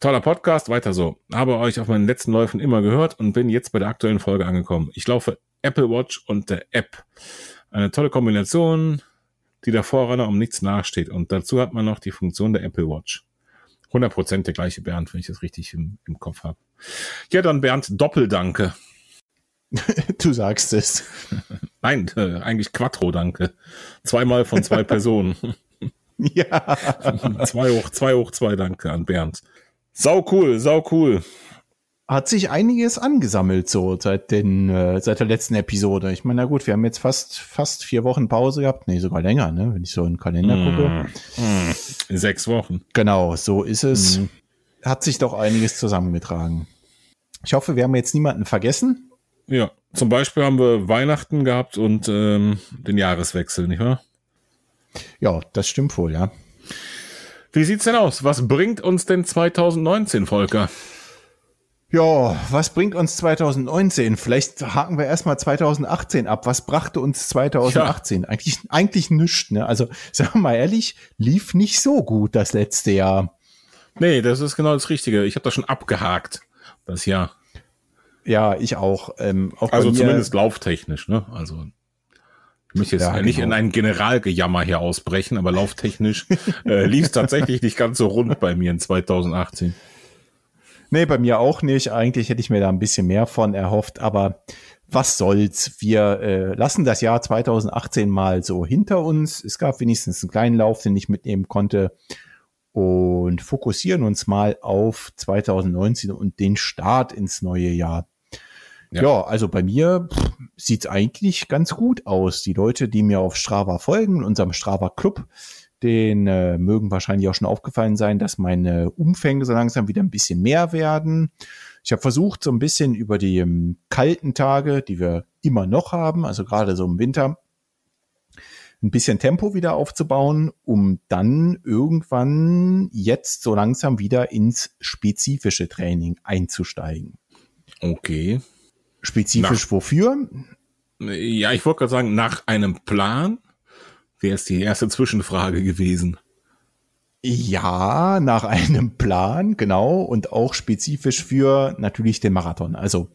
toller Podcast, weiter so. Habe euch auf meinen letzten Läufen immer gehört und bin jetzt bei der aktuellen Folge angekommen. Ich laufe Apple Watch und der App. Eine tolle Kombination, die der Vorrenner um nichts nachsteht. Und dazu hat man noch die Funktion der Apple Watch. 100% der gleiche Bernd, wenn ich das richtig im, im Kopf habe. Ja, dann Bernd, Doppeldanke. du sagst es. Nein, äh, eigentlich Quattro, danke. Zweimal von zwei Personen. ja. zwei hoch, zwei hoch, zwei danke an Bernd. Sau cool, sau cool. Hat sich einiges angesammelt so seit den äh, seit der letzten Episode. Ich meine, na gut, wir haben jetzt fast fast vier Wochen Pause gehabt, nee, sogar länger, ne, wenn ich so in den Kalender mm, gucke. Mm, sechs Wochen. Genau, so ist es. Mm. Hat sich doch einiges zusammengetragen. Ich hoffe, wir haben jetzt niemanden vergessen. Ja, zum Beispiel haben wir Weihnachten gehabt und ähm, den Jahreswechsel, nicht wahr? Ja, das stimmt wohl, ja. Wie sieht's denn aus? Was bringt uns denn 2019, Volker? Ja, was bringt uns 2019? Vielleicht haken wir erstmal 2018 ab. Was brachte uns 2018? Ja. Eigentlich, eigentlich nichts, ne? Also, sagen wir mal ehrlich, lief nicht so gut das letzte Jahr. Nee, das ist genau das Richtige. Ich habe das schon abgehakt, das Jahr. Ja, ich auch. Ähm, auch also zumindest lauftechnisch, ne? Also ich möchte jetzt ja, nicht genau. in ein Generalgejammer hier ausbrechen, aber lauftechnisch äh, lief es tatsächlich nicht ganz so rund bei mir in 2018. Nee, bei mir auch nicht. Eigentlich hätte ich mir da ein bisschen mehr von erhofft, aber was soll's? Wir äh, lassen das Jahr 2018 mal so hinter uns. Es gab wenigstens einen kleinen Lauf, den ich mitnehmen konnte und fokussieren uns mal auf 2019 und den Start ins neue Jahr. Ja, ja also bei mir sieht's eigentlich ganz gut aus. Die Leute, die mir auf Strava folgen, unserem Strava Club, den äh, mögen wahrscheinlich auch schon aufgefallen sein, dass meine Umfänge so langsam wieder ein bisschen mehr werden. Ich habe versucht, so ein bisschen über die ähm, kalten Tage, die wir immer noch haben, also gerade so im Winter, ein bisschen Tempo wieder aufzubauen, um dann irgendwann jetzt so langsam wieder ins spezifische Training einzusteigen. Okay. Spezifisch nach, wofür? Ja, ich wollte gerade sagen, nach einem Plan wäre es die erste Zwischenfrage gewesen. Ja, nach einem Plan, genau, und auch spezifisch für natürlich den Marathon. Also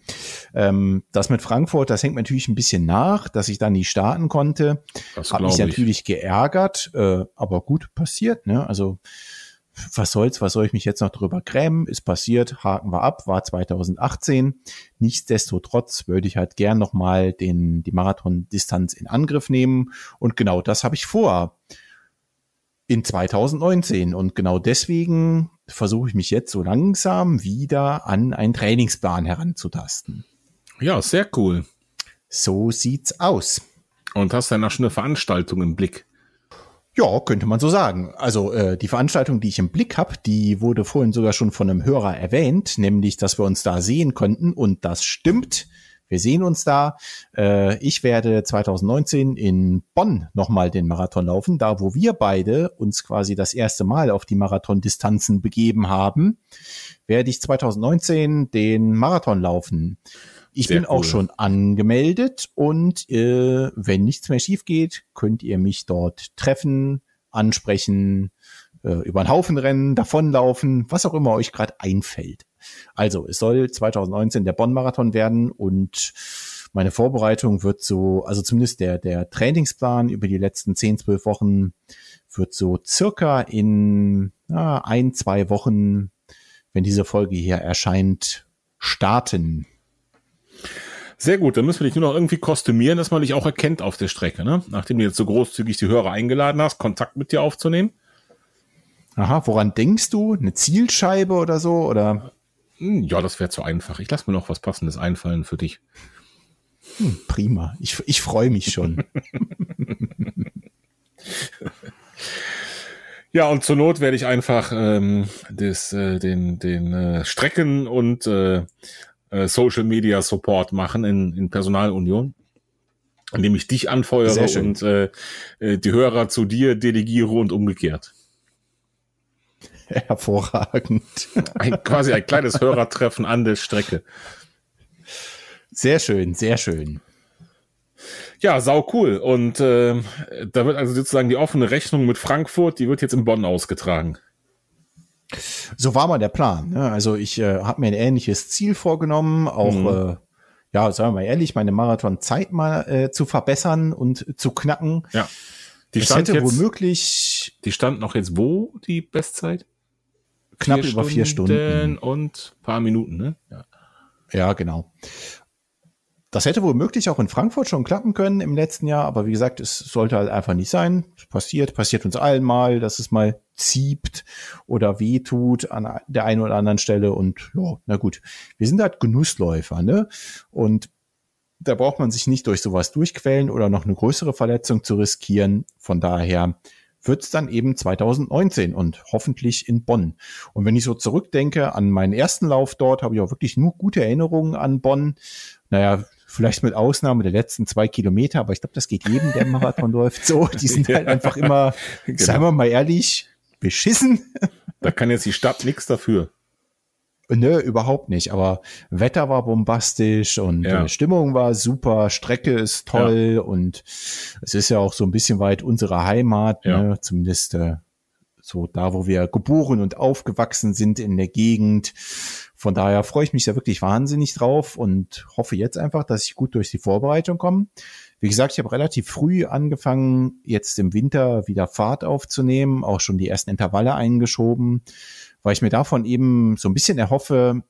ähm, das mit Frankfurt, das hängt natürlich ein bisschen nach, dass ich dann nie starten konnte. Das Hat mich natürlich geärgert, äh, aber gut passiert. Ne? Also was soll's, was soll ich mich jetzt noch drüber grämen? Ist passiert, haken wir ab, war 2018. Nichtsdestotrotz würde ich halt gern nochmal den, die Marathon-Distanz in Angriff nehmen. Und genau das habe ich vor. In 2019. Und genau deswegen versuche ich mich jetzt so langsam wieder an einen Trainingsplan heranzutasten. Ja, sehr cool. So sieht's aus. Und hast du dann auch schon eine Veranstaltung im Blick? Ja, könnte man so sagen. Also äh, die Veranstaltung, die ich im Blick habe, die wurde vorhin sogar schon von einem Hörer erwähnt, nämlich, dass wir uns da sehen könnten. Und das stimmt. Wir sehen uns da. Äh, ich werde 2019 in Bonn nochmal den Marathon laufen, da wo wir beide uns quasi das erste Mal auf die Marathondistanzen begeben haben, werde ich 2019 den Marathon laufen. Ich Sehr bin cool. auch schon angemeldet und äh, wenn nichts mehr schief geht, könnt ihr mich dort treffen, ansprechen, äh, über den Haufen rennen, davonlaufen, was auch immer euch gerade einfällt. Also, es soll 2019 der Bonn-Marathon werden und meine Vorbereitung wird so, also zumindest der, der Trainingsplan über die letzten 10, 12 Wochen wird so circa in na, ein, zwei Wochen, wenn diese Folge hier erscheint, starten. Sehr gut, dann müssen wir dich nur noch irgendwie kostümieren, dass man dich auch erkennt auf der Strecke, ne? Nachdem du jetzt so großzügig die Hörer eingeladen hast, Kontakt mit dir aufzunehmen. Aha, woran denkst du? Eine Zielscheibe oder so? Oder? Hm, ja, das wäre zu einfach. Ich lasse mir noch was Passendes einfallen für dich. Hm, prima. Ich, ich freue mich schon. ja, und zur Not werde ich einfach ähm, des, äh, den, den äh, Strecken und äh, äh, Social Media Support machen in, in Personalunion, indem ich dich anfeuere und äh, äh, die Hörer zu dir delegiere und umgekehrt. Hervorragend. Ein, quasi ein kleines Hörertreffen an der Strecke. Sehr schön, sehr schön. Ja, sau cool. Und äh, da wird also sozusagen die offene Rechnung mit Frankfurt, die wird jetzt in Bonn ausgetragen. So war mal der Plan. Ne? Also ich äh, habe mir ein ähnliches Ziel vorgenommen, auch mhm. äh, ja, sagen wir mal ehrlich, meine Marathonzeit mal äh, zu verbessern und zu knacken. Ja. Die das stand hätte jetzt, womöglich. Die stand noch jetzt wo, die Bestzeit? Knapp vier über vier Stunden. Und paar Minuten, ne? Ja. ja, genau. Das hätte womöglich auch in Frankfurt schon klappen können im letzten Jahr, aber wie gesagt, es sollte halt einfach nicht sein. Es passiert, passiert uns allen mal, dass es mal zieht oder wehtut an der einen oder anderen Stelle und ja, na gut. Wir sind halt Genussläufer, ne? Und da braucht man sich nicht durch sowas durchquälen oder noch eine größere Verletzung zu riskieren. Von daher wird's dann eben 2019 und hoffentlich in Bonn. Und wenn ich so zurückdenke an meinen ersten Lauf dort, habe ich auch wirklich nur gute Erinnerungen an Bonn. Naja, vielleicht mit Ausnahme der letzten zwei Kilometer, aber ich glaube, das geht jedem, der Marathon läuft so. Die sind halt einfach immer, genau. sagen wir mal ehrlich, beschissen. Da kann jetzt die Stadt nichts dafür. Nö, überhaupt nicht. Aber Wetter war bombastisch und ja. Stimmung war super, Strecke ist toll ja. und es ist ja auch so ein bisschen weit unsere Heimat, ja. ne? zumindest äh, so da, wo wir geboren und aufgewachsen sind in der Gegend. Von daher freue ich mich da wirklich wahnsinnig drauf und hoffe jetzt einfach, dass ich gut durch die Vorbereitung komme. Wie gesagt, ich habe relativ früh angefangen, jetzt im Winter wieder Fahrt aufzunehmen, auch schon die ersten Intervalle eingeschoben, weil ich mir davon eben so ein bisschen erhoffe,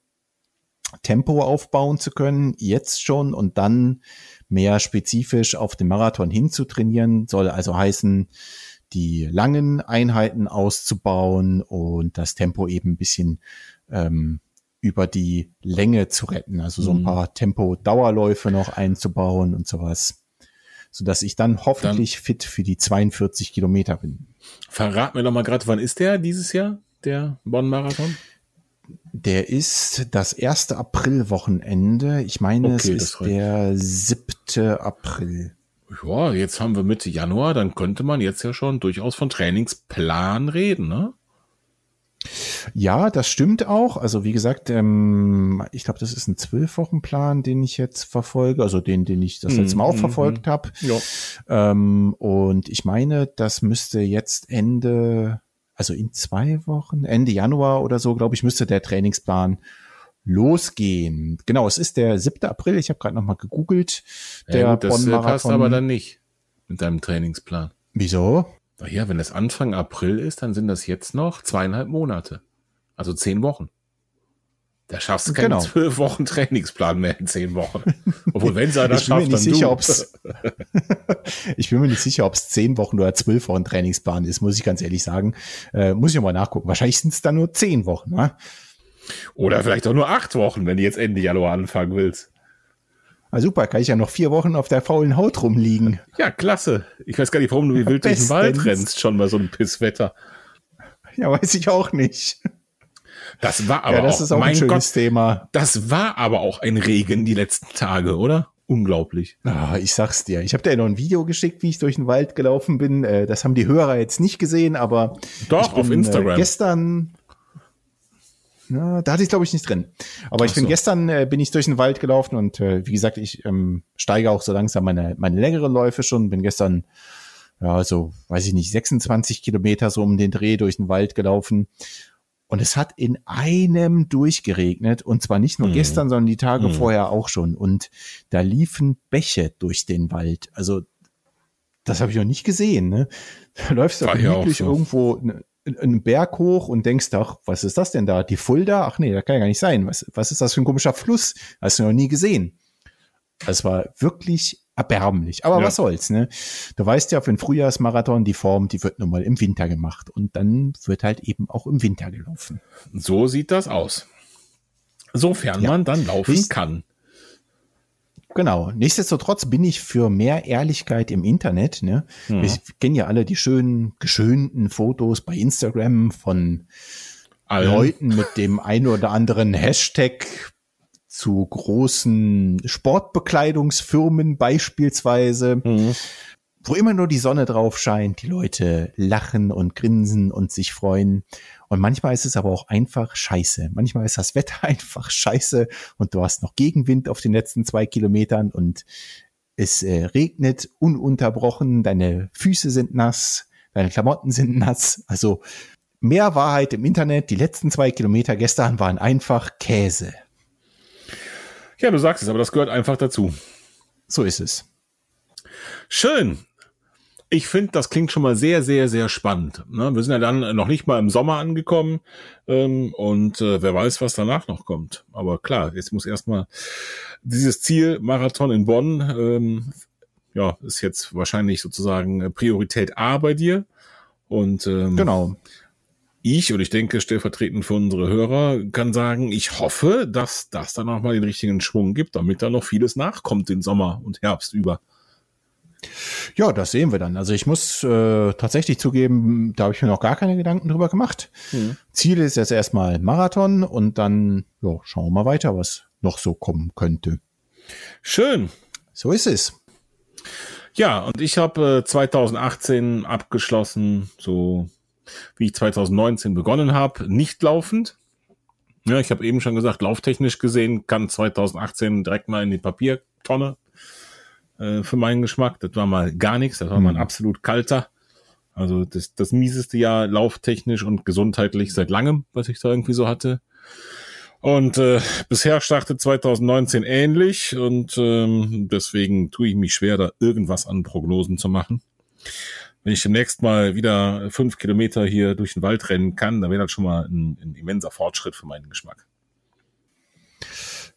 Tempo aufbauen zu können, jetzt schon und dann mehr spezifisch auf den Marathon hinzutrainieren, soll also heißen, die langen Einheiten auszubauen und das Tempo eben ein bisschen ähm, über die Länge zu retten. Also so ein mhm. paar Tempo-Dauerläufe noch einzubauen und sowas. Sodass ich dann hoffentlich dann, fit für die 42 Kilometer bin. Verrat mir doch mal gerade, wann ist der dieses Jahr, der Bonn-Marathon? Der ist das erste Aprilwochenende. Ich meine, okay, es ist der siebte April. Ja, jetzt haben wir Mitte Januar, dann könnte man jetzt ja schon durchaus von Trainingsplan reden, ne? Ja, das stimmt auch. Also wie gesagt, ähm, ich glaube, das ist ein zwölf Wochen Plan, den ich jetzt verfolge, also den, den ich das letzte Mal auch mhm, verfolgt mhm. habe. Ja. Ähm, und ich meine, das müsste jetzt Ende, also in zwei Wochen, Ende Januar oder so, glaube ich, müsste der Trainingsplan losgehen. Genau, es ist der 7. April. Ich habe gerade noch mal gegoogelt. Der ja, gut, das passt aber dann nicht mit deinem Trainingsplan. Wieso? Ja, wenn es Anfang April ist, dann sind das jetzt noch zweieinhalb Monate. Also zehn Wochen. Da schaffst du keinen genau. zwölf Wochen Trainingsplan mehr in zehn Wochen. Obwohl, wenn sie das schafft, dann sicher, Ob's, ich bin mir nicht sicher, ob es zehn Wochen oder zwölf Wochen Trainingsplan ist, muss ich ganz ehrlich sagen. Äh, muss ich mal nachgucken. Wahrscheinlich sind es dann nur zehn Wochen. Ne? Oder vielleicht auch nur acht Wochen, wenn du jetzt Ende Januar anfangen willst. Ah, super, kann ich ja noch vier Wochen auf der faulen Haut rumliegen. Ja, klasse. Ich weiß gar nicht, warum du wie wild durch den Wald rennst, schon bei so einem Pisswetter. Ja, weiß ich auch nicht. Das war aber ja, das auch, ist auch mein ein schönes Gott, Thema. Das war aber auch ein Regen die letzten Tage, oder? Unglaublich. Ah, ich sag's dir. Ich habe dir noch ein Video geschickt, wie ich durch den Wald gelaufen bin. Äh, das haben die Hörer jetzt nicht gesehen, aber doch auf Instagram. Gestern na, da hatte ich glaube ich nicht drin. Aber Ach ich bin so. gestern äh, bin ich durch den Wald gelaufen und äh, wie gesagt, ich ähm, steige auch so langsam meine meine längeren Läufe schon. Bin gestern ja so weiß ich nicht 26 Kilometer so um den Dreh durch den Wald gelaufen und es hat in einem durchgeregnet und zwar nicht nur mhm. gestern, sondern die Tage mhm. vorher auch schon und da liefen Bäche durch den Wald. Also das habe ich noch nicht gesehen. Ne? Da läufst du gemütlich so. irgendwo ne, einen Berg hoch und denkst, ach, was ist das denn da? Die Fulda? Ach nee, das kann ja gar nicht sein. Was, was ist das für ein komischer Fluss? Hast du noch nie gesehen. Das war wirklich erbärmlich. Aber ja. was soll's, ne? Du weißt ja, für den Frühjahrsmarathon, die Form, die wird nun mal im Winter gemacht. Und dann wird halt eben auch im Winter gelaufen. So sieht das aus. Sofern ja. man dann laufen kann. Genau. Nichtsdestotrotz bin ich für mehr Ehrlichkeit im Internet. Ne? Mhm. Wir kennen ja alle die schönen, geschönten Fotos bei Instagram von Allen. Leuten mit dem ein oder anderen Hashtag zu großen Sportbekleidungsfirmen beispielsweise. Mhm wo immer nur die Sonne drauf scheint, die Leute lachen und grinsen und sich freuen. Und manchmal ist es aber auch einfach scheiße. Manchmal ist das Wetter einfach scheiße und du hast noch Gegenwind auf den letzten zwei Kilometern und es äh, regnet ununterbrochen, deine Füße sind nass, deine Klamotten sind nass. Also mehr Wahrheit im Internet. Die letzten zwei Kilometer gestern waren einfach Käse. Ja, du sagst es, aber das gehört einfach dazu. So ist es. Schön. Ich finde, das klingt schon mal sehr, sehr, sehr spannend. Ne? Wir sind ja dann noch nicht mal im Sommer angekommen ähm, und äh, wer weiß, was danach noch kommt. Aber klar, jetzt muss erstmal dieses Ziel Marathon in Bonn, ähm, ja, ist jetzt wahrscheinlich sozusagen Priorität A bei dir. Und ähm, genau. Ich und ich denke stellvertretend für unsere Hörer kann sagen, ich hoffe, dass das dann auch mal den richtigen Schwung gibt, damit da noch vieles nachkommt den Sommer und Herbst über. Ja, das sehen wir dann. Also ich muss äh, tatsächlich zugeben, da habe ich mir noch gar keine Gedanken drüber gemacht. Mhm. Ziel ist jetzt erstmal Marathon und dann ja, schauen wir mal weiter, was noch so kommen könnte. Schön. So ist es. Ja, und ich habe äh, 2018 abgeschlossen, so wie ich 2019 begonnen habe, nicht laufend. Ja, ich habe eben schon gesagt, lauftechnisch gesehen kann 2018 direkt mal in die Papiertonne äh, für meinen Geschmack. Das war mal gar nichts, das war mal ein mhm. absolut kalter. Also das, das mieseste Jahr lauftechnisch und gesundheitlich seit langem, was ich da irgendwie so hatte. Und äh, bisher startet 2019 ähnlich und ähm, deswegen tue ich mich schwer, da irgendwas an Prognosen zu machen. Wenn ich demnächst mal wieder fünf Kilometer hier durch den Wald rennen kann, dann wäre das schon mal ein, ein immenser Fortschritt für meinen Geschmack.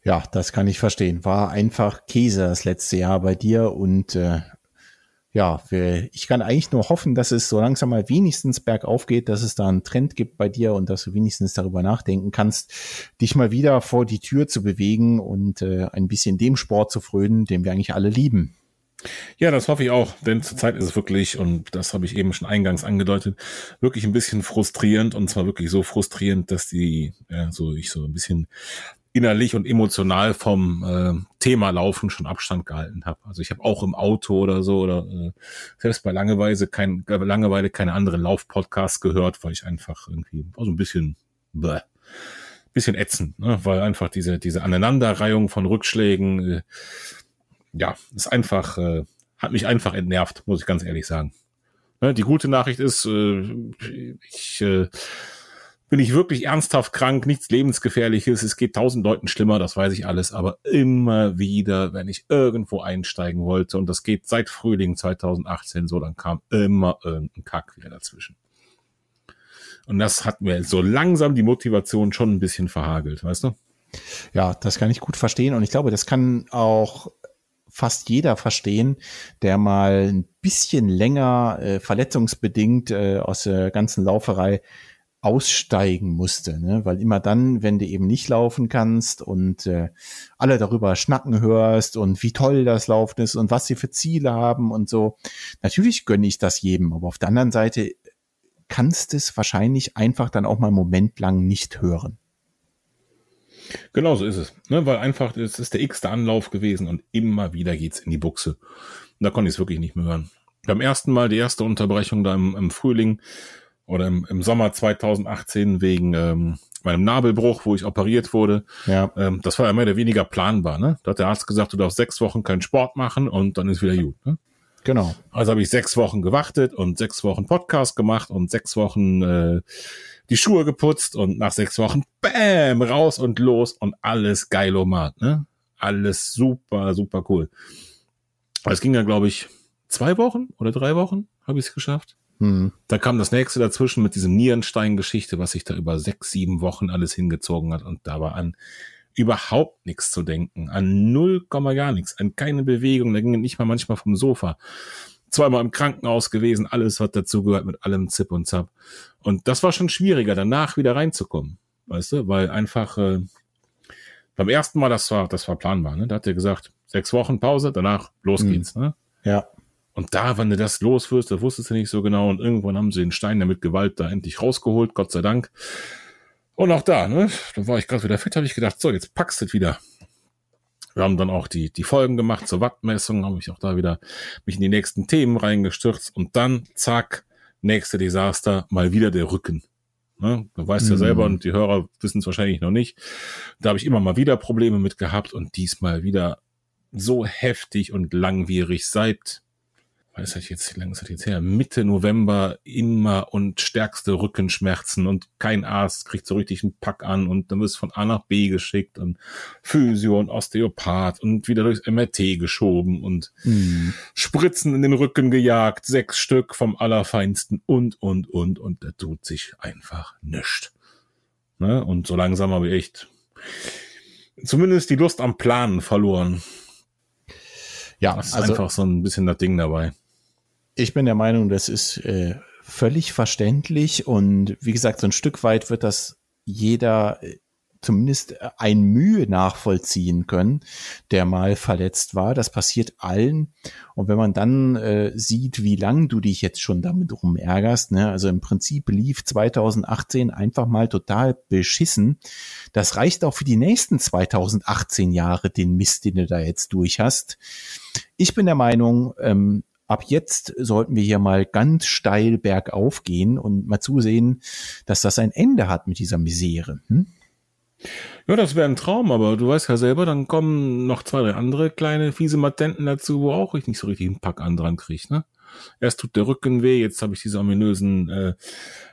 Ja, das kann ich verstehen. War einfach Käse das letzte Jahr bei dir und äh, ja, ich kann eigentlich nur hoffen, dass es so langsam mal wenigstens bergauf geht, dass es da einen Trend gibt bei dir und dass du wenigstens darüber nachdenken kannst, dich mal wieder vor die Tür zu bewegen und äh, ein bisschen dem Sport zu frönen, den wir eigentlich alle lieben. Ja, das hoffe ich auch, denn zurzeit ist es wirklich, und das habe ich eben schon eingangs angedeutet, wirklich ein bisschen frustrierend und zwar wirklich so frustrierend, dass die, ja, so ich so ein bisschen innerlich und emotional vom äh, Thema Laufen schon Abstand gehalten habe. Also ich habe auch im Auto oder so oder äh, selbst bei Langeweile kein Langeweile keine anderen Laufpodcasts gehört, weil ich einfach irgendwie so ein bisschen bäh, bisschen ätzend, ne? weil einfach diese diese Aneinanderreihung von Rückschlägen äh, ja, ist einfach äh, hat mich einfach entnervt, muss ich ganz ehrlich sagen. Ne? Die gute Nachricht ist, äh, ich äh, bin ich wirklich ernsthaft krank, nichts lebensgefährliches, es geht tausend Leuten schlimmer, das weiß ich alles, aber immer wieder, wenn ich irgendwo einsteigen wollte, und das geht seit Frühling 2018 so, dann kam immer irgendein Kack wieder dazwischen. Und das hat mir so langsam die Motivation schon ein bisschen verhagelt, weißt du? Ja, das kann ich gut verstehen und ich glaube, das kann auch fast jeder verstehen, der mal ein bisschen länger äh, verletzungsbedingt äh, aus der ganzen Lauferei aussteigen musste, ne? weil immer dann, wenn du eben nicht laufen kannst und äh, alle darüber schnacken hörst und wie toll das Laufen ist und was sie für Ziele haben und so, natürlich gönne ich das jedem, aber auf der anderen Seite kannst es wahrscheinlich einfach dann auch mal einen Moment lang nicht hören. Genau so ist es, ne? weil einfach es ist der x-te Anlauf gewesen und immer wieder geht's in die Buchse. Und da konnte ich es wirklich nicht mehr hören. Beim ersten Mal die erste Unterbrechung da im, im Frühling oder im, im Sommer 2018 wegen ähm, meinem Nabelbruch, wo ich operiert wurde. Ja. Ähm, das war ja mehr oder weniger planbar. Ne? Da hat der Arzt gesagt, du darfst sechs Wochen keinen Sport machen und dann ist wieder gut. Ne? Genau. Also habe ich sechs Wochen gewartet und sechs Wochen Podcast gemacht und sechs Wochen äh, die Schuhe geputzt und nach sechs Wochen Bäm raus und los und alles geilomat, ne? Alles super, super cool. Es ging ja, glaube ich, zwei Wochen oder drei Wochen habe ich es geschafft. Hm. Da kam das nächste dazwischen mit diesem Nierenstein-Geschichte, was sich da über sechs, sieben Wochen alles hingezogen hat. Und da war an überhaupt nichts zu denken. An null Komma gar nichts. An keine Bewegung. Da ging nicht mal manchmal vom Sofa. Zweimal im Krankenhaus gewesen. Alles hat dazugehört mit allem Zip und Zap. Und das war schon schwieriger, danach wieder reinzukommen. Weißt du? Weil einfach, äh, beim ersten Mal, das war, das war planbar, ne? Da hat er gesagt, sechs Wochen Pause, danach los hm. geht's, ne? Ja. Und da, wenn du das los wirst, das wusstest du nicht so genau. Und irgendwann haben sie den Stein damit Gewalt da endlich rausgeholt, Gott sei Dank. Und auch da, ne, da war ich gerade wieder fit, habe ich gedacht, so, jetzt packst du es wieder. Wir haben dann auch die, die Folgen gemacht zur Wattmessung, habe ich auch da wieder mich in die nächsten Themen reingestürzt und dann, zack, nächste Desaster, mal wieder der Rücken. Ne? Du weißt ja mhm. selber und die Hörer wissen es wahrscheinlich noch nicht. Da habe ich immer mal wieder Probleme mit gehabt und diesmal wieder so heftig und langwierig seit weiß ich jetzt, wie lange ist das jetzt her? Mitte November immer und stärkste Rückenschmerzen und kein Arzt kriegt so richtig einen Pack an und dann wirst von A nach B geschickt und Physio und Osteopath und wieder durchs MRT geschoben und mhm. Spritzen in den Rücken gejagt, sechs Stück vom Allerfeinsten und, und, und, und da tut sich einfach nichts. Ne? Und so langsam habe ich echt zumindest die Lust am Planen verloren. Ja, das ist also, einfach so ein bisschen das Ding dabei. Ich bin der Meinung, das ist äh, völlig verständlich und wie gesagt, so ein Stück weit wird das jeder äh, zumindest äh, ein Mühe nachvollziehen können, der mal verletzt war. Das passiert allen. Und wenn man dann äh, sieht, wie lang du dich jetzt schon damit rumärgerst, ne, also im Prinzip lief 2018 einfach mal total beschissen. Das reicht auch für die nächsten 2018 Jahre, den Mist, den du da jetzt durch hast. Ich bin der Meinung, ähm, ab jetzt sollten wir hier mal ganz steil bergauf gehen und mal zusehen, dass das ein Ende hat mit dieser Misere. Hm? Ja, das wäre ein Traum, aber du weißt ja selber, dann kommen noch zwei, drei andere kleine fiese Matenten dazu, wo auch ich nicht so richtig einen Pack an dran kriege, ne? Erst tut der Rücken weh, jetzt habe ich diese ominösen äh,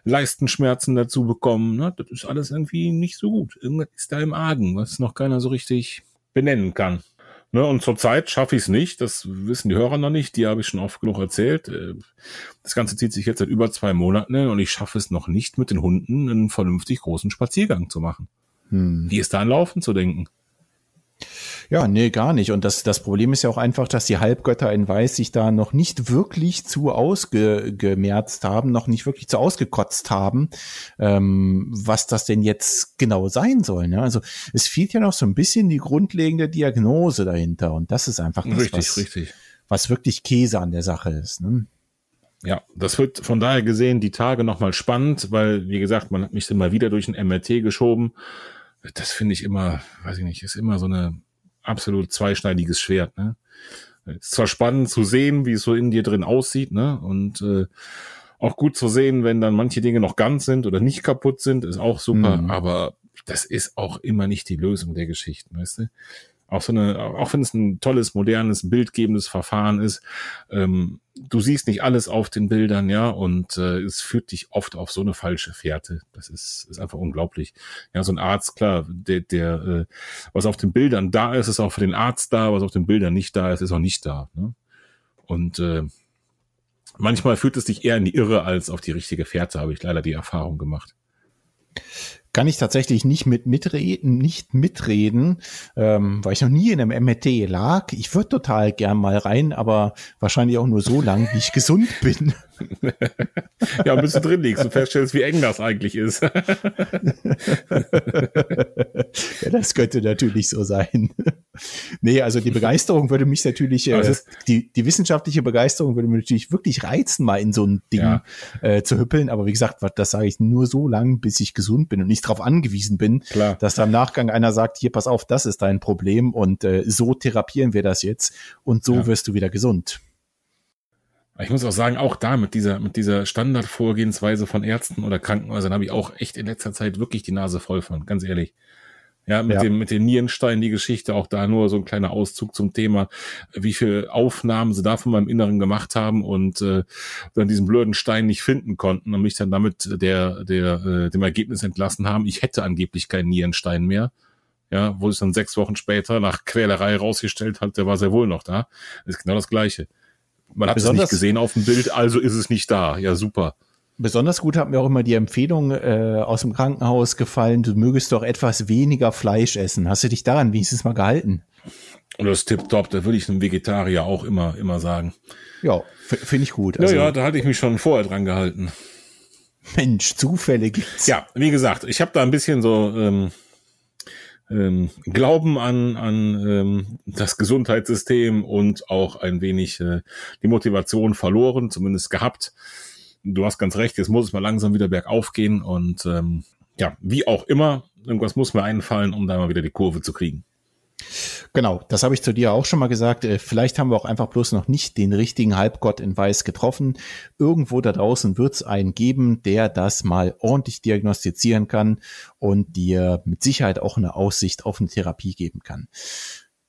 Leistenschmerzen dazu bekommen. Ne? Das ist alles irgendwie nicht so gut. Irgendwas ist da im Argen, was noch keiner so richtig benennen kann. Ne, und zurzeit schaffe ich es nicht, das wissen die Hörer noch nicht, die habe ich schon oft genug erzählt. Äh, das Ganze zieht sich jetzt seit über zwei Monaten und ich schaffe es noch nicht, mit den Hunden einen vernünftig großen Spaziergang zu machen. Hm. Wie ist da an Laufen zu denken? Ja, nee, gar nicht. Und das, das Problem ist ja auch einfach, dass die Halbgötter in Weiß sich da noch nicht wirklich zu ausgemerzt haben, noch nicht wirklich zu ausgekotzt haben, ähm, was das denn jetzt genau sein soll. Ne? Also es fehlt ja noch so ein bisschen die grundlegende Diagnose dahinter. Und das ist einfach das, richtig, was, richtig. was wirklich Käse an der Sache ist. Ne? Ja, das wird von daher gesehen die Tage nochmal spannend, weil, wie gesagt, man hat mich immer wieder durch ein MRT geschoben das finde ich immer, weiß ich nicht, ist immer so eine absolut zweischneidiges Schwert. Ne? Ist zwar spannend zu sehen, wie es so in dir drin aussieht, ne? Und äh, auch gut zu sehen, wenn dann manche Dinge noch ganz sind oder nicht kaputt sind, ist auch super, mhm. aber das ist auch immer nicht die Lösung der Geschichten, weißt du? Auch so eine, auch wenn es ein tolles, modernes, bildgebendes Verfahren ist, ähm, du siehst nicht alles auf den Bildern, ja, und äh, es führt dich oft auf so eine falsche Fährte. Das ist, ist einfach unglaublich. Ja, so ein Arzt, klar, der, der, äh, was auf den Bildern da ist, ist auch für den Arzt da, was auf den Bildern nicht da ist, ist auch nicht da. Ne? Und äh, manchmal führt es dich eher in die Irre als auf die richtige Fährte, habe ich leider die Erfahrung gemacht kann ich tatsächlich nicht mit mitreden, nicht mitreden, ähm, weil ich noch nie in einem MRT lag. Ich würde total gern mal rein, aber wahrscheinlich auch nur so lang, wie ich gesund bin. Ja, bis du drin liegst und feststellst, wie eng das eigentlich ist. ja, das könnte natürlich so sein. nee, also die Begeisterung würde mich natürlich, äh, die, die wissenschaftliche Begeisterung würde mich natürlich wirklich reizen, mal in so ein Ding ja. äh, zu hüppeln. Aber wie gesagt, das sage ich nur so lang, bis ich gesund bin und nicht darauf angewiesen bin, Klar. dass da im Nachgang einer sagt, hier, pass auf, das ist dein Problem und äh, so therapieren wir das jetzt und so ja. wirst du wieder gesund. Ich muss auch sagen, auch da mit dieser, mit dieser Standardvorgehensweise von Ärzten oder Krankenhäusern habe ich auch echt in letzter Zeit wirklich die Nase voll von, ganz ehrlich. Ja, mit ja. dem, mit den Nierensteinen die Geschichte, auch da nur so ein kleiner Auszug zum Thema, wie viel Aufnahmen sie da von meinem Inneren gemacht haben und äh, dann diesen blöden Stein nicht finden konnten und mich dann damit der, der, äh, dem Ergebnis entlassen haben, ich hätte angeblich keinen Nierenstein mehr. Ja, wo es dann sechs Wochen später nach Quälerei rausgestellt hat, der war sehr wohl noch da. Das ist genau das Gleiche. Man hat es nicht gesehen auf dem Bild, also ist es nicht da. Ja, super. Besonders gut hat mir auch immer die Empfehlung äh, aus dem Krankenhaus gefallen, du mögest doch etwas weniger Fleisch essen. Hast du dich daran wenigstens mal gehalten? Und das ist tipptopp, da würde ich einem Vegetarier auch immer, immer sagen. Ja, finde ich gut. Also, ja, ja, da hatte ich mich schon vorher dran gehalten. Mensch, Zufälle gibt's. Ja, wie gesagt, ich habe da ein bisschen so ähm, ähm, Glauben an, an ähm, das Gesundheitssystem und auch ein wenig äh, die Motivation verloren, zumindest gehabt. Du hast ganz recht, jetzt muss es mal langsam wieder bergauf gehen und ähm, ja, wie auch immer, irgendwas muss mir einfallen, um da mal wieder die Kurve zu kriegen. Genau, das habe ich zu dir auch schon mal gesagt. Äh, vielleicht haben wir auch einfach bloß noch nicht den richtigen Halbgott in Weiß getroffen. Irgendwo da draußen wird es einen geben, der das mal ordentlich diagnostizieren kann und dir mit Sicherheit auch eine Aussicht auf eine Therapie geben kann.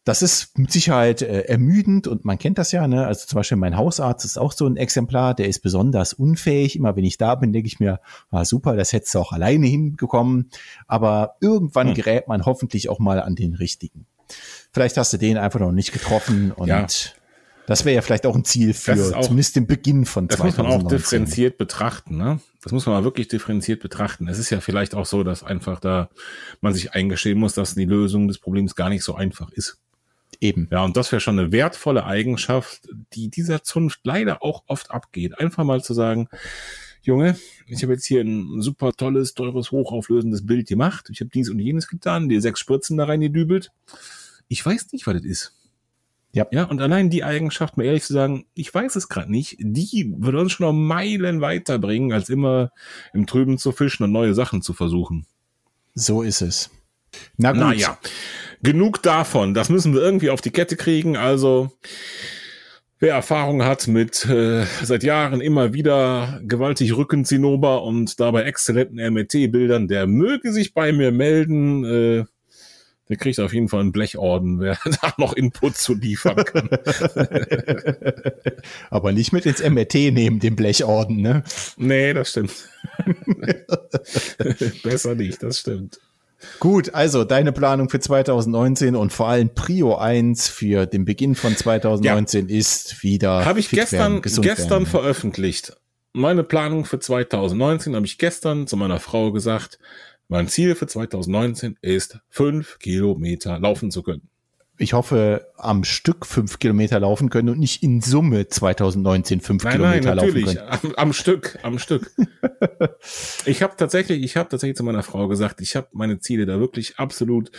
das ist mit Sicherheit äh, ermüdend und man kennt das ja, ne? Also zum Beispiel mein Hausarzt ist auch so ein Exemplar, der ist besonders unfähig. Immer wenn ich da bin, denke ich mir, ah, super, das hättest du auch alleine hinbekommen. Aber irgendwann hm. gerät man hoffentlich auch mal an den richtigen. Vielleicht hast du den einfach noch nicht getroffen und ja. Das wäre ja vielleicht auch ein Ziel für auch, zumindest den Beginn von das 2019. Das muss man auch differenziert betrachten. Ne? Das muss man mal wirklich differenziert betrachten. Es ist ja vielleicht auch so, dass einfach da man sich eingestehen muss, dass die Lösung des Problems gar nicht so einfach ist. Eben. Ja, und das wäre schon eine wertvolle Eigenschaft, die dieser Zunft leider auch oft abgeht. Einfach mal zu sagen, Junge, ich habe jetzt hier ein super tolles, teures, hochauflösendes Bild gemacht. Ich habe dies und jenes getan, die sechs Spritzen da rein gedübelt. Ich weiß nicht, was das ist. Ja. ja, und allein die Eigenschaft, mal ehrlich zu sagen, ich weiß es gerade nicht, die würde uns schon noch Meilen weiterbringen, als immer im Trüben zu fischen und neue Sachen zu versuchen. So ist es. Na gut. Naja, genug davon. Das müssen wir irgendwie auf die Kette kriegen. Also, wer Erfahrung hat mit äh, seit Jahren immer wieder gewaltig Rückenzinnober und dabei exzellenten MRT-Bildern, der möge sich bei mir melden. Äh, der kriegt auf jeden Fall einen Blechorden, wer da noch Input zu liefern kann. Aber nicht mit ins MRT nehmen, den Blechorden, ne? Nee, das stimmt. Besser nicht, das stimmt. Gut, also deine Planung für 2019 und vor allem Prio 1 für den Beginn von 2019 ja. ist wieder. Habe ich gestern, werden, gestern werden. veröffentlicht. Meine Planung für 2019 habe ich gestern zu meiner Frau gesagt, mein Ziel für 2019 ist, fünf Kilometer laufen zu können. Ich hoffe, am Stück fünf Kilometer laufen können und nicht in Summe 2019 fünf nein, Kilometer nein, natürlich, laufen können. Am, am Stück, am Stück. ich habe tatsächlich, ich habe tatsächlich zu meiner Frau gesagt, ich habe meine Ziele da wirklich absolut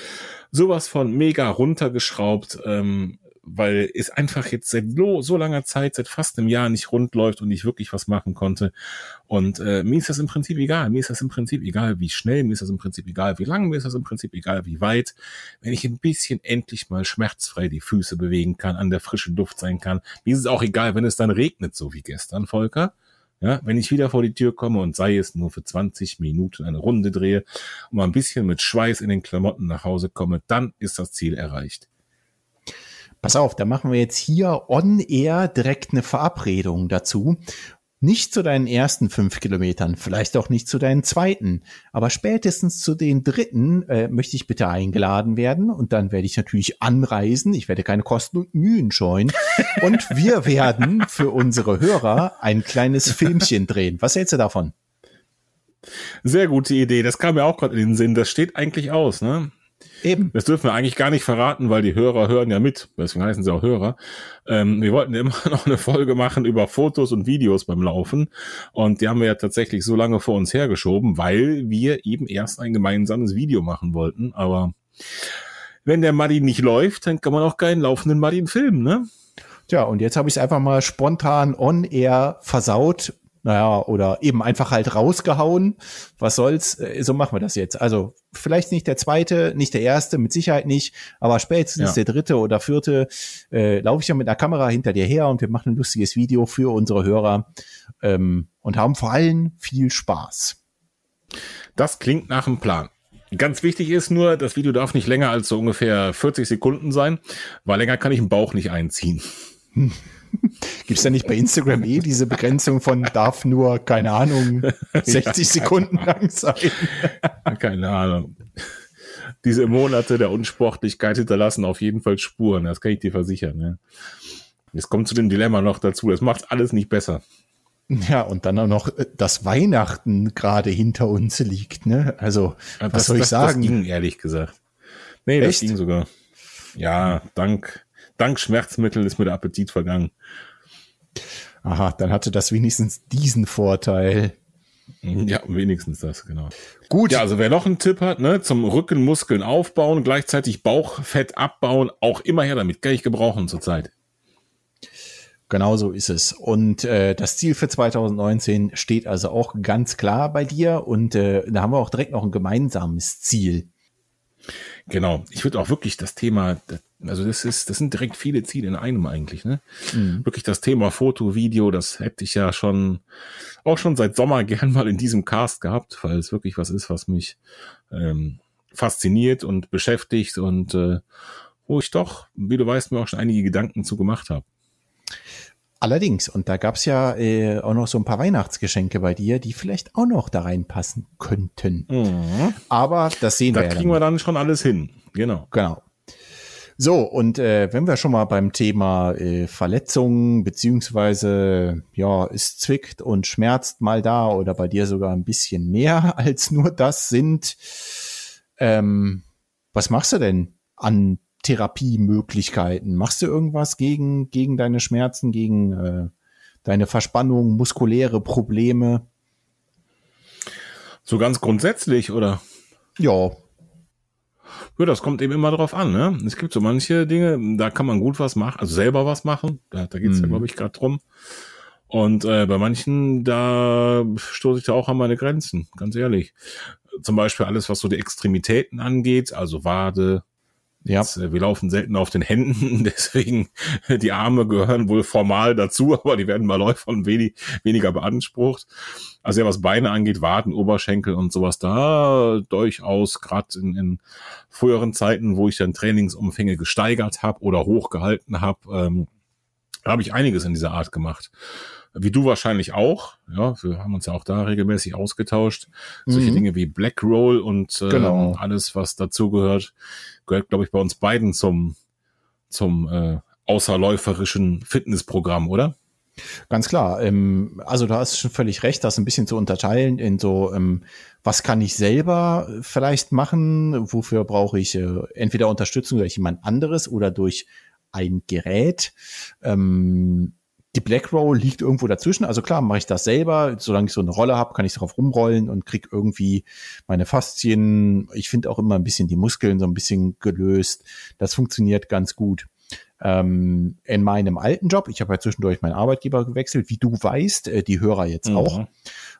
sowas von mega runtergeschraubt. Ähm, weil es einfach jetzt seit so langer Zeit, seit fast einem Jahr nicht rund läuft und ich wirklich was machen konnte. Und äh, mir ist das im Prinzip egal. Mir ist das im Prinzip egal, wie schnell, mir ist das im Prinzip egal, wie lang, mir ist das im Prinzip egal, wie weit. Wenn ich ein bisschen endlich mal schmerzfrei die Füße bewegen kann, an der frischen Luft sein kann. Mir ist es auch egal, wenn es dann regnet, so wie gestern, Volker. Ja, wenn ich wieder vor die Tür komme und sei es nur für 20 Minuten eine Runde drehe und mal ein bisschen mit Schweiß in den Klamotten nach Hause komme, dann ist das Ziel erreicht. Pass auf, da machen wir jetzt hier on air direkt eine Verabredung dazu. Nicht zu deinen ersten fünf Kilometern, vielleicht auch nicht zu deinen zweiten, aber spätestens zu den dritten äh, möchte ich bitte eingeladen werden und dann werde ich natürlich anreisen. Ich werde keine Kosten und Mühen scheuen und wir werden für unsere Hörer ein kleines Filmchen drehen. Was hältst du davon? Sehr gute Idee. Das kam mir auch gerade in den Sinn. Das steht eigentlich aus, ne? Eben. Das dürfen wir eigentlich gar nicht verraten, weil die Hörer hören ja mit. Deswegen heißen sie auch Hörer. Ähm, wir wollten immer noch eine Folge machen über Fotos und Videos beim Laufen. Und die haben wir ja tatsächlich so lange vor uns hergeschoben, weil wir eben erst ein gemeinsames Video machen wollten. Aber wenn der Muddy nicht läuft, dann kann man auch keinen laufenden Muddy filmen, ne? Tja, und jetzt habe ich es einfach mal spontan on air versaut naja, oder eben einfach halt rausgehauen. Was soll's? Äh, so machen wir das jetzt. Also vielleicht nicht der zweite, nicht der erste, mit Sicherheit nicht, aber spätestens ja. der dritte oder vierte äh, laufe ich ja mit einer Kamera hinter dir her und wir machen ein lustiges Video für unsere Hörer ähm, und haben vor allem viel Spaß. Das klingt nach einem Plan. Ganz wichtig ist nur, das Video darf nicht länger als so ungefähr 40 Sekunden sein, weil länger kann ich den Bauch nicht einziehen. Gibt es da nicht bei Instagram eh diese Begrenzung von darf nur, keine Ahnung, 60 ja, Sekunden lang sein? keine Ahnung. Diese Monate der Unsportlichkeit hinterlassen auf jeden Fall Spuren, das kann ich dir versichern. Ne? Jetzt kommt zu dem Dilemma noch dazu, das macht alles nicht besser. Ja, und dann auch noch, äh, dass Weihnachten gerade hinter uns liegt, ne? Also, was das, soll ich das, sagen? Das ging, ehrlich gesagt. Nee, Echt? das ging sogar. Ja, dank dank Schmerzmittel ist mir der Appetit vergangen. Aha, dann hatte das wenigstens diesen Vorteil. Ja, wenigstens das, genau. Gut. Ja, also wer noch einen Tipp hat, ne, zum Rückenmuskeln aufbauen, gleichzeitig Bauchfett abbauen, auch immer her damit, kann ich gebrauchen zurzeit. Genau so ist es. Und äh, das Ziel für 2019 steht also auch ganz klar bei dir und äh, da haben wir auch direkt noch ein gemeinsames Ziel. Genau. Ich würde auch wirklich das Thema, also das ist, das sind direkt viele Ziele in einem eigentlich, ne? Mhm. Wirklich das Thema Foto, Video, das hätte ich ja schon, auch schon seit Sommer gern mal in diesem Cast gehabt, weil es wirklich was ist, was mich ähm, fasziniert und beschäftigt und äh, wo ich doch, wie du weißt, mir auch schon einige Gedanken zu gemacht habe. Allerdings, und da gab's ja äh, auch noch so ein paar Weihnachtsgeschenke bei dir, die vielleicht auch noch da reinpassen könnten. Mhm. Aber das sehen da wir ja. Da kriegen wir dann schon alles hin. Genau. Genau. So, und äh, wenn wir schon mal beim Thema äh, Verletzungen, beziehungsweise, ja, es zwickt und schmerzt mal da oder bei dir sogar ein bisschen mehr als nur das sind, ähm, was machst du denn an Therapiemöglichkeiten? Machst du irgendwas gegen, gegen deine Schmerzen, gegen äh, deine Verspannung, muskuläre Probleme? So ganz grundsätzlich, oder? Ja, ja, das kommt eben immer drauf an. Ne? Es gibt so manche Dinge, da kann man gut was machen, also selber was machen. Da, da geht's mhm. ja, glaube ich, gerade drum. Und äh, bei manchen, da stoße ich da auch an meine Grenzen, ganz ehrlich. Zum Beispiel alles, was so die Extremitäten angeht, also Wade, ja. Jetzt, äh, wir laufen selten auf den Händen, deswegen die Arme gehören wohl formal dazu, aber die werden bei Läufern wenig, weniger beansprucht. Also ja, was Beine angeht, Waden, Oberschenkel und sowas, da durchaus gerade in, in früheren Zeiten, wo ich dann Trainingsumfänge gesteigert habe oder hochgehalten habe, ähm, habe ich einiges in dieser Art gemacht wie du wahrscheinlich auch. Ja, wir haben uns ja auch da regelmäßig ausgetauscht. Mhm. Solche Dinge wie Black Roll und äh, genau. alles, was dazugehört, gehört, glaube ich, bei uns beiden zum, zum äh, außerläuferischen Fitnessprogramm, oder? Ganz klar. Ähm, also da hast schon völlig recht, das ein bisschen zu unterteilen in so, ähm, was kann ich selber vielleicht machen, wofür brauche ich äh, entweder Unterstützung durch jemand anderes oder durch ein Gerät. Ähm, die Black Roll liegt irgendwo dazwischen. Also klar, mache ich das selber. Solange ich so eine Rolle habe, kann ich darauf rumrollen und krieg irgendwie meine Faszien. Ich finde auch immer ein bisschen die Muskeln so ein bisschen gelöst. Das funktioniert ganz gut. Ähm, in meinem alten Job, ich habe ja zwischendurch meinen Arbeitgeber gewechselt, wie du weißt, äh, die Hörer jetzt mhm. auch,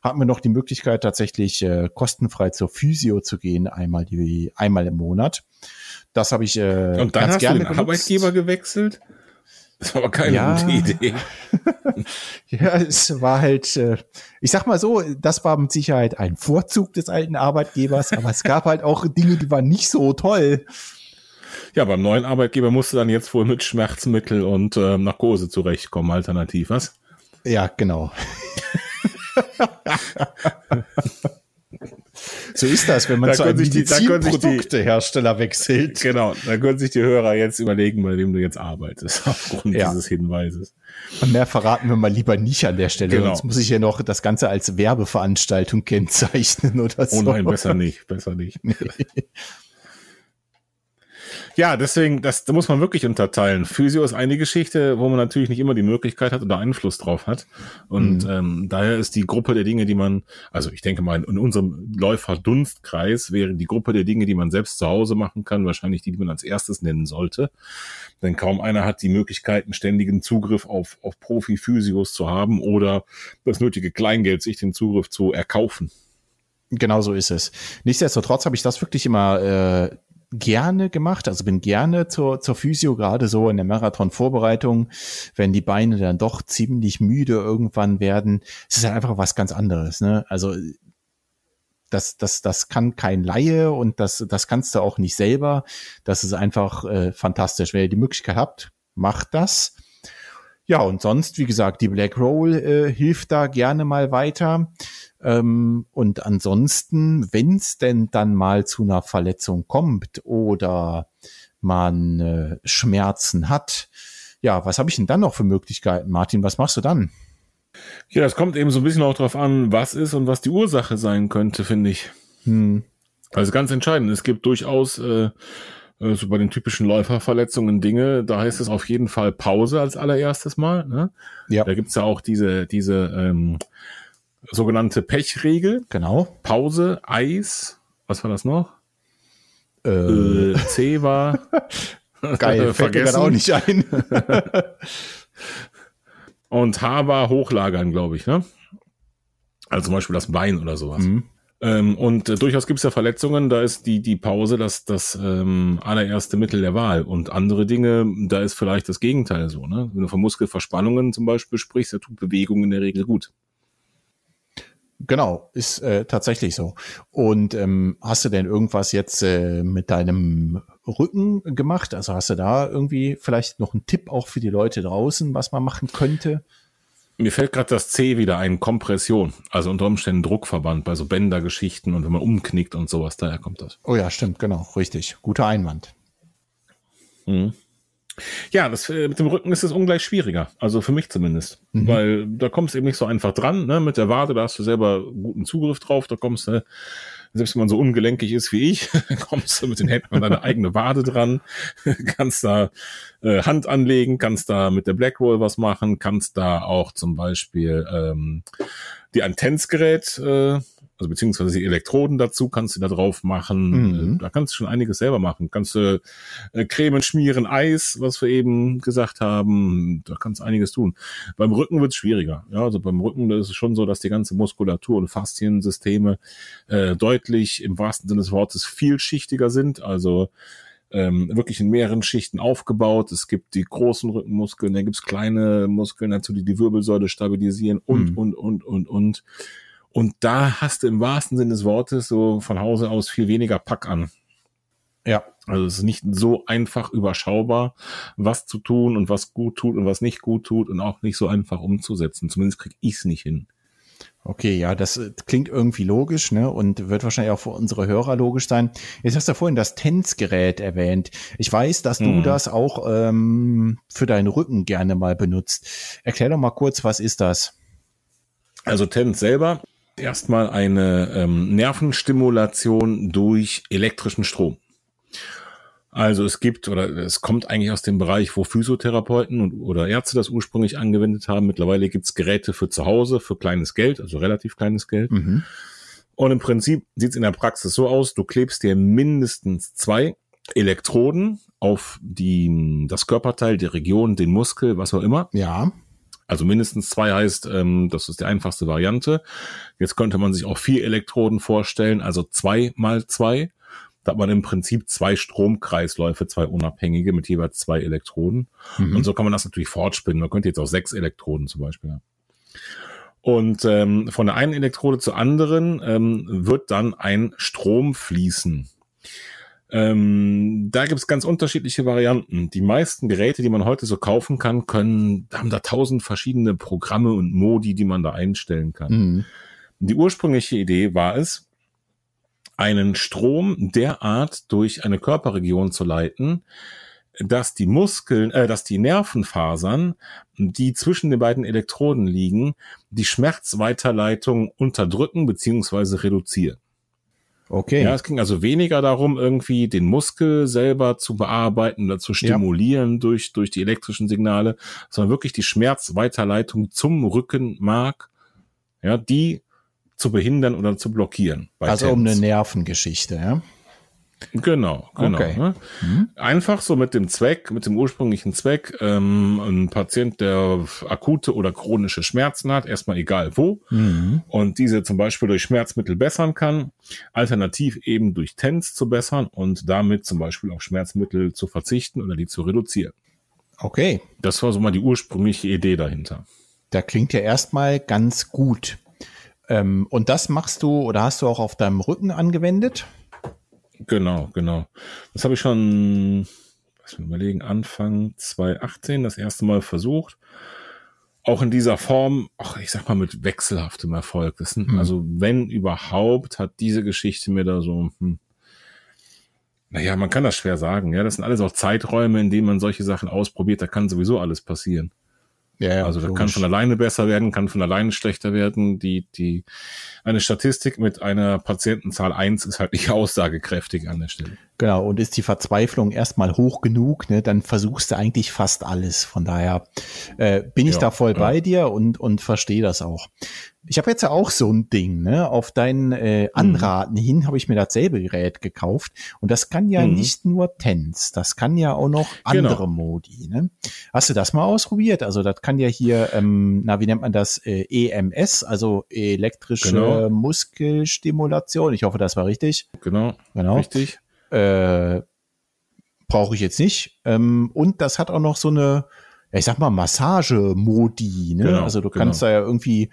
hatten wir noch die Möglichkeit, tatsächlich äh, kostenfrei zur Physio zu gehen, einmal die, einmal im Monat. Das habe ich äh, Und dann ganz hast gerne du den Arbeitgeber gewechselt? Das war aber keine ja. gute Idee. ja, es war halt, äh, ich sag mal so, das war mit Sicherheit ein Vorzug des alten Arbeitgebers, aber es gab halt auch Dinge, die waren nicht so toll. Ja, beim neuen Arbeitgeber musste dann jetzt wohl mit Schmerzmittel und äh, Narkose zurechtkommen, alternativ, was? Ja, genau. So ist das, wenn man da zu einem Medizinproduktehersteller wechselt. Genau, da können sich die Hörer jetzt überlegen, bei wem du jetzt arbeitest, aufgrund ja. dieses Hinweises. Und mehr verraten wir mal lieber nicht an der Stelle, genau. sonst muss ich ja noch das Ganze als Werbeveranstaltung kennzeichnen oder so. Oh nein, besser nicht, besser nicht. Ja, deswegen, das, da muss man wirklich unterteilen. Physio ist eine Geschichte, wo man natürlich nicht immer die Möglichkeit hat oder Einfluss drauf hat. Und mhm. ähm, daher ist die Gruppe der Dinge, die man, also ich denke mal, in unserem Läufer-Dunstkreis wäre die Gruppe der Dinge, die man selbst zu Hause machen kann, wahrscheinlich die, die man als erstes nennen sollte. Denn kaum einer hat die Möglichkeit, einen ständigen Zugriff auf, auf Profi-Physios zu haben oder das nötige Kleingeld, sich den Zugriff zu erkaufen. Genau so ist es. Nichtsdestotrotz habe ich das wirklich immer äh, gerne gemacht, also bin gerne zur, zur Physio, gerade so in der Marathon-Vorbereitung, wenn die Beine dann doch ziemlich müde irgendwann werden. Es ist halt einfach was ganz anderes, ne? Also das, das, das kann kein Laie und das, das kannst du auch nicht selber. Das ist einfach äh, fantastisch. Wenn ihr die Möglichkeit habt, macht das. Ja, und sonst, wie gesagt, die Black Roll äh, hilft da gerne mal weiter. Ähm, und ansonsten, wenn es denn dann mal zu einer Verletzung kommt oder man äh, Schmerzen hat, ja, was habe ich denn dann noch für Möglichkeiten, Martin? Was machst du dann? Ja, das kommt eben so ein bisschen auch drauf an, was ist und was die Ursache sein könnte, finde ich. Hm. Also ganz entscheidend. Es gibt durchaus äh, äh, so bei den typischen Läuferverletzungen Dinge, da heißt es auf jeden Fall Pause als allererstes Mal. Ne? Ja. Da gibt's ja auch diese, diese ähm, sogenannte Pechregel. Genau. Pause, Eis, was war das noch? Äh, äh C war. Geil, fällt mir auch nicht ein. Und H war hochlagern, glaube ich, ne? Also zum Beispiel das Bein oder sowas. Mhm. Ähm, und äh, durchaus gibt es ja Verletzungen, da ist die, die Pause das, das ähm, allererste Mittel der Wahl. Und andere Dinge, da ist vielleicht das Gegenteil so. Ne? Wenn du von Muskelverspannungen zum Beispiel sprichst, da tut Bewegung in der Regel gut. Genau, ist äh, tatsächlich so. Und ähm, hast du denn irgendwas jetzt äh, mit deinem Rücken gemacht? Also hast du da irgendwie vielleicht noch einen Tipp auch für die Leute draußen, was man machen könnte? Mir fällt gerade das C wieder ein, Kompression. Also unter Umständen Druckverband bei so Bändergeschichten und wenn man umknickt und sowas, daher kommt das. Oh ja, stimmt, genau, richtig. Guter Einwand. Mhm. Ja, das, äh, mit dem Rücken ist es ungleich schwieriger. Also für mich zumindest. Mhm. Weil da kommst du eben nicht so einfach dran. Ne? Mit der Wade, da hast du selber guten Zugriff drauf. Da kommst du, selbst wenn man so ungelenkig ist wie ich, kommst du mit den Händen an deine eigene Wade dran. kannst da äh, Hand anlegen, kannst da mit der Blackroll was machen, kannst da auch zum Beispiel ähm, die Antenzgerät äh, also beziehungsweise die Elektroden dazu kannst du da drauf machen. Mhm. Äh, da kannst du schon einiges selber machen. Kannst du äh, Cremen schmieren, Eis, was wir eben gesagt haben. Da kannst du einiges tun. Beim Rücken wird es schwieriger. Ja, also beim Rücken ist es schon so, dass die ganze Muskulatur und Fasziensysteme äh, deutlich im wahrsten Sinne des Wortes vielschichtiger sind. Also ähm, wirklich in mehreren Schichten aufgebaut. Es gibt die großen Rückenmuskeln, dann gibt es kleine Muskeln dazu, die die Wirbelsäule stabilisieren und, mhm. und, und, und, und. Und da hast du im wahrsten Sinne des Wortes so von Hause aus viel weniger Pack an. Ja. Also es ist nicht so einfach überschaubar, was zu tun und was gut tut und was nicht gut tut und auch nicht so einfach umzusetzen. Zumindest krieg ich es nicht hin. Okay, ja, das äh, klingt irgendwie logisch, ne? Und wird wahrscheinlich auch für unsere Hörer logisch sein. Jetzt hast du vorhin das Tänzgerät erwähnt. Ich weiß, dass du mhm. das auch ähm, für deinen Rücken gerne mal benutzt. Erklär doch mal kurz, was ist das? Also Tänz selber erstmal eine ähm, Nervenstimulation durch elektrischen Strom. Also es gibt oder es kommt eigentlich aus dem Bereich, wo Physiotherapeuten und, oder Ärzte das ursprünglich angewendet haben. Mittlerweile gibt's Geräte für zu Hause für kleines Geld, also relativ kleines Geld. Mhm. Und im Prinzip sieht's in der Praxis so aus, du klebst dir mindestens zwei Elektroden auf die, das Körperteil, die Region, den Muskel, was auch immer. Ja. Also mindestens zwei heißt, ähm, das ist die einfachste Variante. Jetzt könnte man sich auch vier Elektroden vorstellen, also zwei mal zwei. Da hat man im Prinzip zwei Stromkreisläufe, zwei unabhängige mit jeweils zwei Elektroden. Mhm. Und so kann man das natürlich fortspinnen. Man könnte jetzt auch sechs Elektroden zum Beispiel haben. Und ähm, von der einen Elektrode zur anderen ähm, wird dann ein Strom fließen. Ähm, da gibt es ganz unterschiedliche Varianten. Die meisten Geräte, die man heute so kaufen kann, können, haben da tausend verschiedene Programme und Modi, die man da einstellen kann. Mhm. Die ursprüngliche Idee war es, einen Strom derart durch eine Körperregion zu leiten, dass die Muskeln, äh, dass die Nervenfasern, die zwischen den beiden Elektroden liegen, die Schmerzweiterleitung unterdrücken beziehungsweise reduzieren. Okay. Ja, es ging also weniger darum, irgendwie den Muskel selber zu bearbeiten oder zu stimulieren ja. durch, durch die elektrischen Signale, sondern wirklich die Schmerzweiterleitung zum Rückenmark, ja, die zu behindern oder zu blockieren. also Tens. um eine Nervengeschichte, ja. Genau, genau. Okay. Ne? Mhm. Einfach so mit dem Zweck, mit dem ursprünglichen Zweck, ähm, ein Patient, der akute oder chronische Schmerzen hat, erstmal egal wo, mhm. und diese zum Beispiel durch Schmerzmittel bessern kann, alternativ eben durch TENS zu bessern und damit zum Beispiel auf Schmerzmittel zu verzichten oder die zu reduzieren. Okay. Das war so mal die ursprüngliche Idee dahinter. Da klingt ja erstmal ganz gut. Ähm, und das machst du oder hast du auch auf deinem Rücken angewendet? Genau, genau. Das habe ich schon, was wir überlegen, Anfang 2018 das erste Mal versucht. Auch in dieser Form, ach, ich sag mal mit wechselhaftem Erfolg. Sind, mhm. Also wenn überhaupt, hat diese Geschichte mir da so, hm, naja, man kann das schwer sagen. Ja, das sind alles auch Zeiträume, in denen man solche Sachen ausprobiert. Da kann sowieso alles passieren. Ja, also das kann von alleine besser werden, kann von alleine schlechter werden. Die, die, eine Statistik mit einer Patientenzahl eins ist halt nicht aussagekräftig an der Stelle. Genau, und ist die Verzweiflung erstmal hoch genug, ne, dann versuchst du eigentlich fast alles. Von daher äh, bin ich ja, da voll ja. bei dir und, und verstehe das auch. Ich habe jetzt ja auch so ein Ding, ne? Auf deinen äh. Anraten mhm. hin habe ich mir dasselbe Gerät gekauft. Und das kann ja mhm. nicht nur Tens, das kann ja auch noch andere genau. Modi. Ne? Hast du das mal ausprobiert? Also das kann ja hier, ähm, na, wie nennt man das? Äh, EMS, also elektrische genau. Muskelstimulation. Ich hoffe, das war richtig. Genau. Genau. Richtig. Äh, Brauche ich jetzt nicht. Ähm, und das hat auch noch so eine ich sag mal, Massagemodi, ne? Genau, also du kannst genau. da ja irgendwie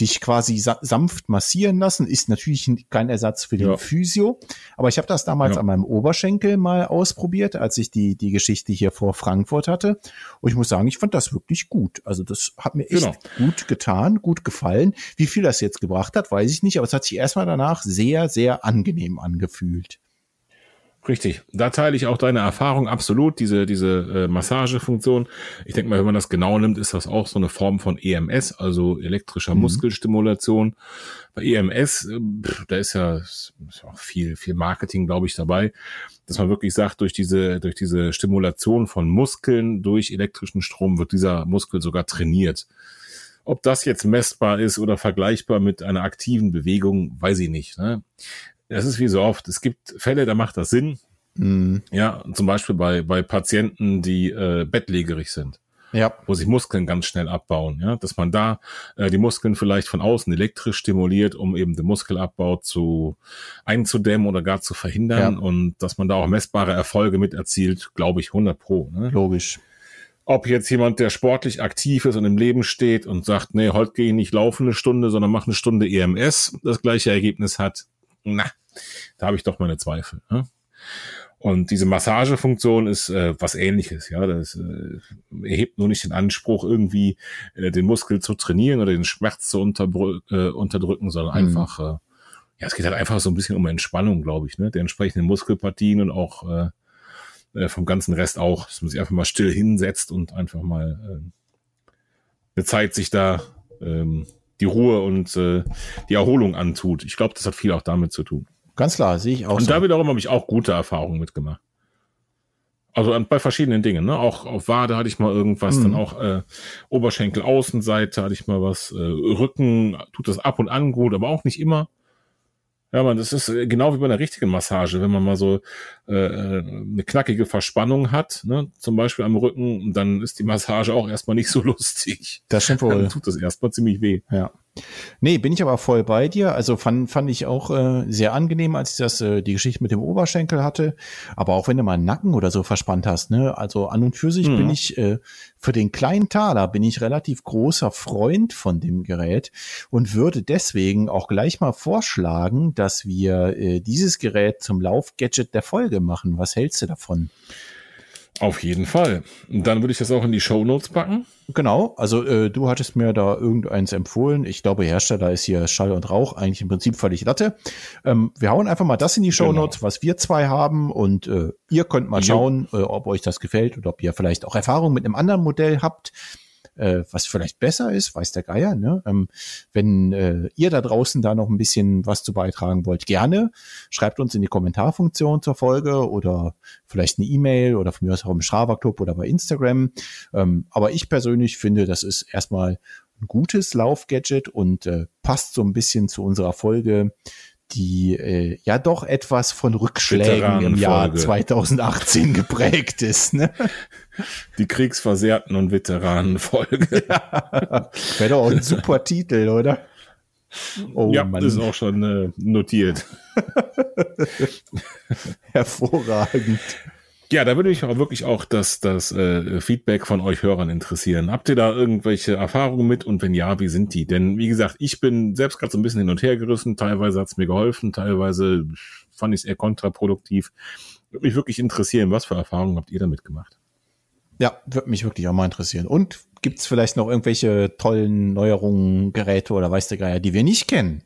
dich quasi sa sanft massieren lassen. Ist natürlich kein Ersatz für den ja. Physio. Aber ich habe das damals ja. an meinem Oberschenkel mal ausprobiert, als ich die, die Geschichte hier vor Frankfurt hatte. Und ich muss sagen, ich fand das wirklich gut. Also das hat mir echt genau. gut getan, gut gefallen. Wie viel das jetzt gebracht hat, weiß ich nicht. Aber es hat sich erstmal danach sehr, sehr angenehm angefühlt. Richtig, da teile ich auch deine Erfahrung absolut, diese, diese äh, Massagefunktion. Ich denke mal, wenn man das genau nimmt, ist das auch so eine Form von EMS, also elektrischer mhm. Muskelstimulation. Bei EMS, äh, da ist ja, ist auch viel, viel Marketing, glaube ich, dabei, dass man wirklich sagt, durch diese, durch diese Stimulation von Muskeln durch elektrischen Strom wird dieser Muskel sogar trainiert. Ob das jetzt messbar ist oder vergleichbar mit einer aktiven Bewegung, weiß ich nicht. Ne? Das ist wie so oft. Es gibt Fälle, da macht das Sinn. Mhm. Ja, zum Beispiel bei, bei Patienten, die äh, bettlägerig sind. Ja. Wo sich Muskeln ganz schnell abbauen, ja, dass man da äh, die Muskeln vielleicht von außen elektrisch stimuliert, um eben den Muskelabbau zu einzudämmen oder gar zu verhindern ja. und dass man da auch messbare Erfolge mit erzielt, glaube ich 100 pro. Ne? Logisch. Ob jetzt jemand, der sportlich aktiv ist und im Leben steht und sagt, nee, heute gehe ich nicht laufen eine Stunde, sondern mache eine Stunde EMS, das gleiche Ergebnis hat, na, da habe ich doch meine Zweifel. Ne? Und diese Massagefunktion ist äh, was ähnliches, ja. Das äh, erhebt nur nicht den Anspruch, irgendwie äh, den Muskel zu trainieren oder den Schmerz zu äh, unterdrücken, sondern mhm. einfach, äh, ja, es geht halt einfach so ein bisschen um Entspannung, glaube ich, ne? Der entsprechenden Muskelpartien und auch äh, äh, vom ganzen Rest auch, dass man sich einfach mal still hinsetzt und einfach mal äh, eine Zeit sich da ähm, die Ruhe und äh, die Erholung antut. Ich glaube, das hat viel auch damit zu tun. Ganz klar, sehe ich auch. Und so. da wiederum habe ich auch gute Erfahrungen mitgemacht. Also bei verschiedenen Dingen, ne? Auch auf Wade hatte ich mal irgendwas, mhm. dann auch äh, Oberschenkel Außenseite hatte ich mal was, äh, Rücken tut das ab und an gut, aber auch nicht immer. Ja, man, das ist äh, genau wie bei einer richtigen Massage, wenn man mal so äh, äh, eine knackige Verspannung hat, ne, zum Beispiel am Rücken, dann ist die Massage auch erstmal nicht so lustig. Das stimmt wohl. Dann tut das erstmal ziemlich weh. Ja. Nee, bin ich aber voll bei dir. Also fand, fand ich auch äh, sehr angenehm, als ich das, äh, die Geschichte mit dem Oberschenkel hatte. Aber auch wenn du mal einen Nacken oder so verspannt hast, ne? Also an und für sich mhm. bin ich äh, für den kleinen Taler bin ich relativ großer Freund von dem Gerät und würde deswegen auch gleich mal vorschlagen, dass wir äh, dieses Gerät zum Laufgadget der Folge machen. Was hältst du davon? Auf jeden Fall. Und dann würde ich das auch in die Show Notes packen. Genau, also äh, du hattest mir da irgendeins empfohlen. Ich glaube, Hersteller ist hier Schall und Rauch, eigentlich im Prinzip völlig Latte. Ähm, wir hauen einfach mal das in die Show genau. Notes, genau. was wir zwei haben und äh, ihr könnt mal schauen, äh, ob euch das gefällt oder ob ihr vielleicht auch Erfahrung mit einem anderen Modell habt äh, was vielleicht besser ist, weiß der Geier. Ne? Ähm, wenn äh, ihr da draußen da noch ein bisschen was zu beitragen wollt, gerne schreibt uns in die Kommentarfunktion zur Folge oder vielleicht eine E-Mail oder von mir aus auch im Strava Club oder bei Instagram. Ähm, aber ich persönlich finde, das ist erstmal ein gutes Laufgadget und äh, passt so ein bisschen zu unserer Folge die äh, ja doch etwas von Rückschlägen im Jahr 2018 geprägt ist. Ne? Die Kriegsversehrten und Veteranenfolge. Ja. Wäre doch auch ein super Titel, oder? Oh, ja, Mann. ist auch schon äh, notiert. Hervorragend. Ja, da würde mich auch wirklich auch das, das äh, Feedback von euch Hörern interessieren. Habt ihr da irgendwelche Erfahrungen mit und wenn ja, wie sind die? Denn wie gesagt, ich bin selbst gerade so ein bisschen hin und her gerissen. Teilweise hat es mir geholfen, teilweise fand ich es eher kontraproduktiv. Würde mich wirklich interessieren, was für Erfahrungen habt ihr damit gemacht? Ja, würde mich wirklich auch mal interessieren. Und gibt es vielleicht noch irgendwelche tollen Neuerungen, Geräte oder weiß der Geier, die wir nicht kennen?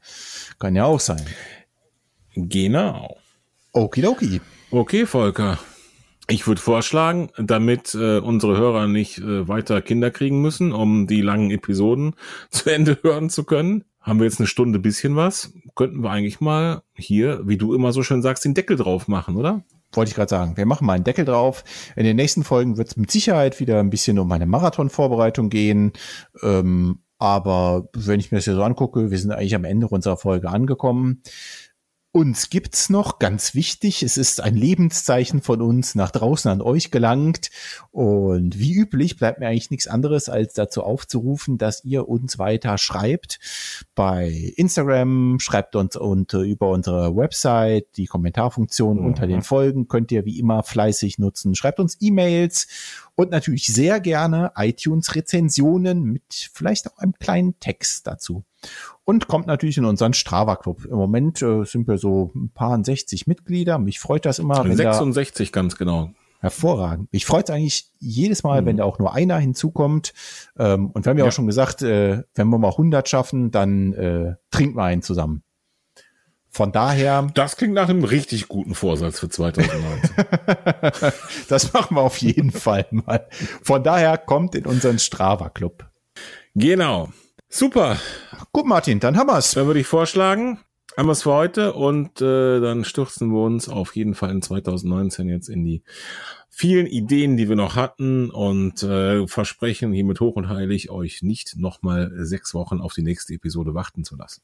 Kann ja auch sein. Genau. Okidoki. Okay, Volker. Ich würde vorschlagen, damit äh, unsere Hörer nicht äh, weiter Kinder kriegen müssen, um die langen Episoden zu Ende hören zu können, haben wir jetzt eine Stunde bisschen was. Könnten wir eigentlich mal hier, wie du immer so schön sagst, den Deckel drauf machen, oder? Wollte ich gerade sagen. Wir machen mal einen Deckel drauf. In den nächsten Folgen wird es mit Sicherheit wieder ein bisschen um meine Marathonvorbereitung gehen. Ähm, aber wenn ich mir das hier so angucke, wir sind eigentlich am Ende unserer Folge angekommen. Uns gibt's noch, ganz wichtig. Es ist ein Lebenszeichen von uns nach draußen an euch gelangt. Und wie üblich bleibt mir eigentlich nichts anderes, als dazu aufzurufen, dass ihr uns weiter schreibt. Bei Instagram schreibt uns unter, über unsere Website, die Kommentarfunktion mhm. unter den Folgen könnt ihr wie immer fleißig nutzen. Schreibt uns E-Mails und natürlich sehr gerne iTunes-Rezensionen mit vielleicht auch einem kleinen Text dazu. Und kommt natürlich in unseren Strava-Club. Im Moment äh, sind wir so ein paar 60 Mitglieder. Mich freut das immer. Wenn 66 da, ganz genau. Hervorragend. Mich freut es eigentlich jedes Mal, mhm. wenn da auch nur einer hinzukommt. Ähm, und wir haben ja, ja, auch schon gesagt, äh, wenn wir mal 100 schaffen, dann äh, trinken wir einen zusammen. Von daher. Das klingt nach einem richtig guten Vorsatz für 2019. das machen wir auf jeden Fall mal. Von daher kommt in unseren Strava Club. Genau. Super. Gut, Martin, dann haben wir's. Dann würde ich vorschlagen, haben wir's für heute und äh, dann stürzen wir uns auf jeden Fall in 2019 jetzt in die vielen Ideen, die wir noch hatten und äh, versprechen hiermit hoch und heilig, euch nicht nochmal sechs Wochen auf die nächste Episode warten zu lassen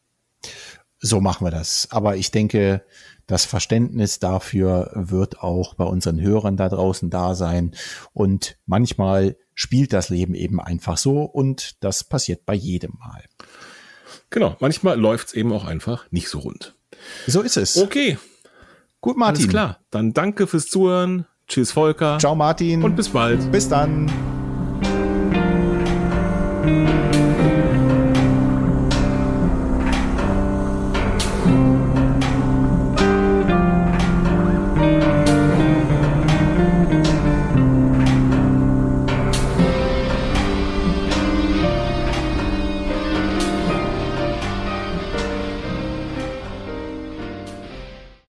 so machen wir das. Aber ich denke, das Verständnis dafür wird auch bei unseren Hörern da draußen da sein. Und manchmal spielt das Leben eben einfach so und das passiert bei jedem Mal. Genau, manchmal läuft es eben auch einfach nicht so rund. So ist es. Okay. Gut, Martin. Alles klar. Dann danke fürs Zuhören. Tschüss, Volker. Ciao, Martin. Und bis bald. Bis dann.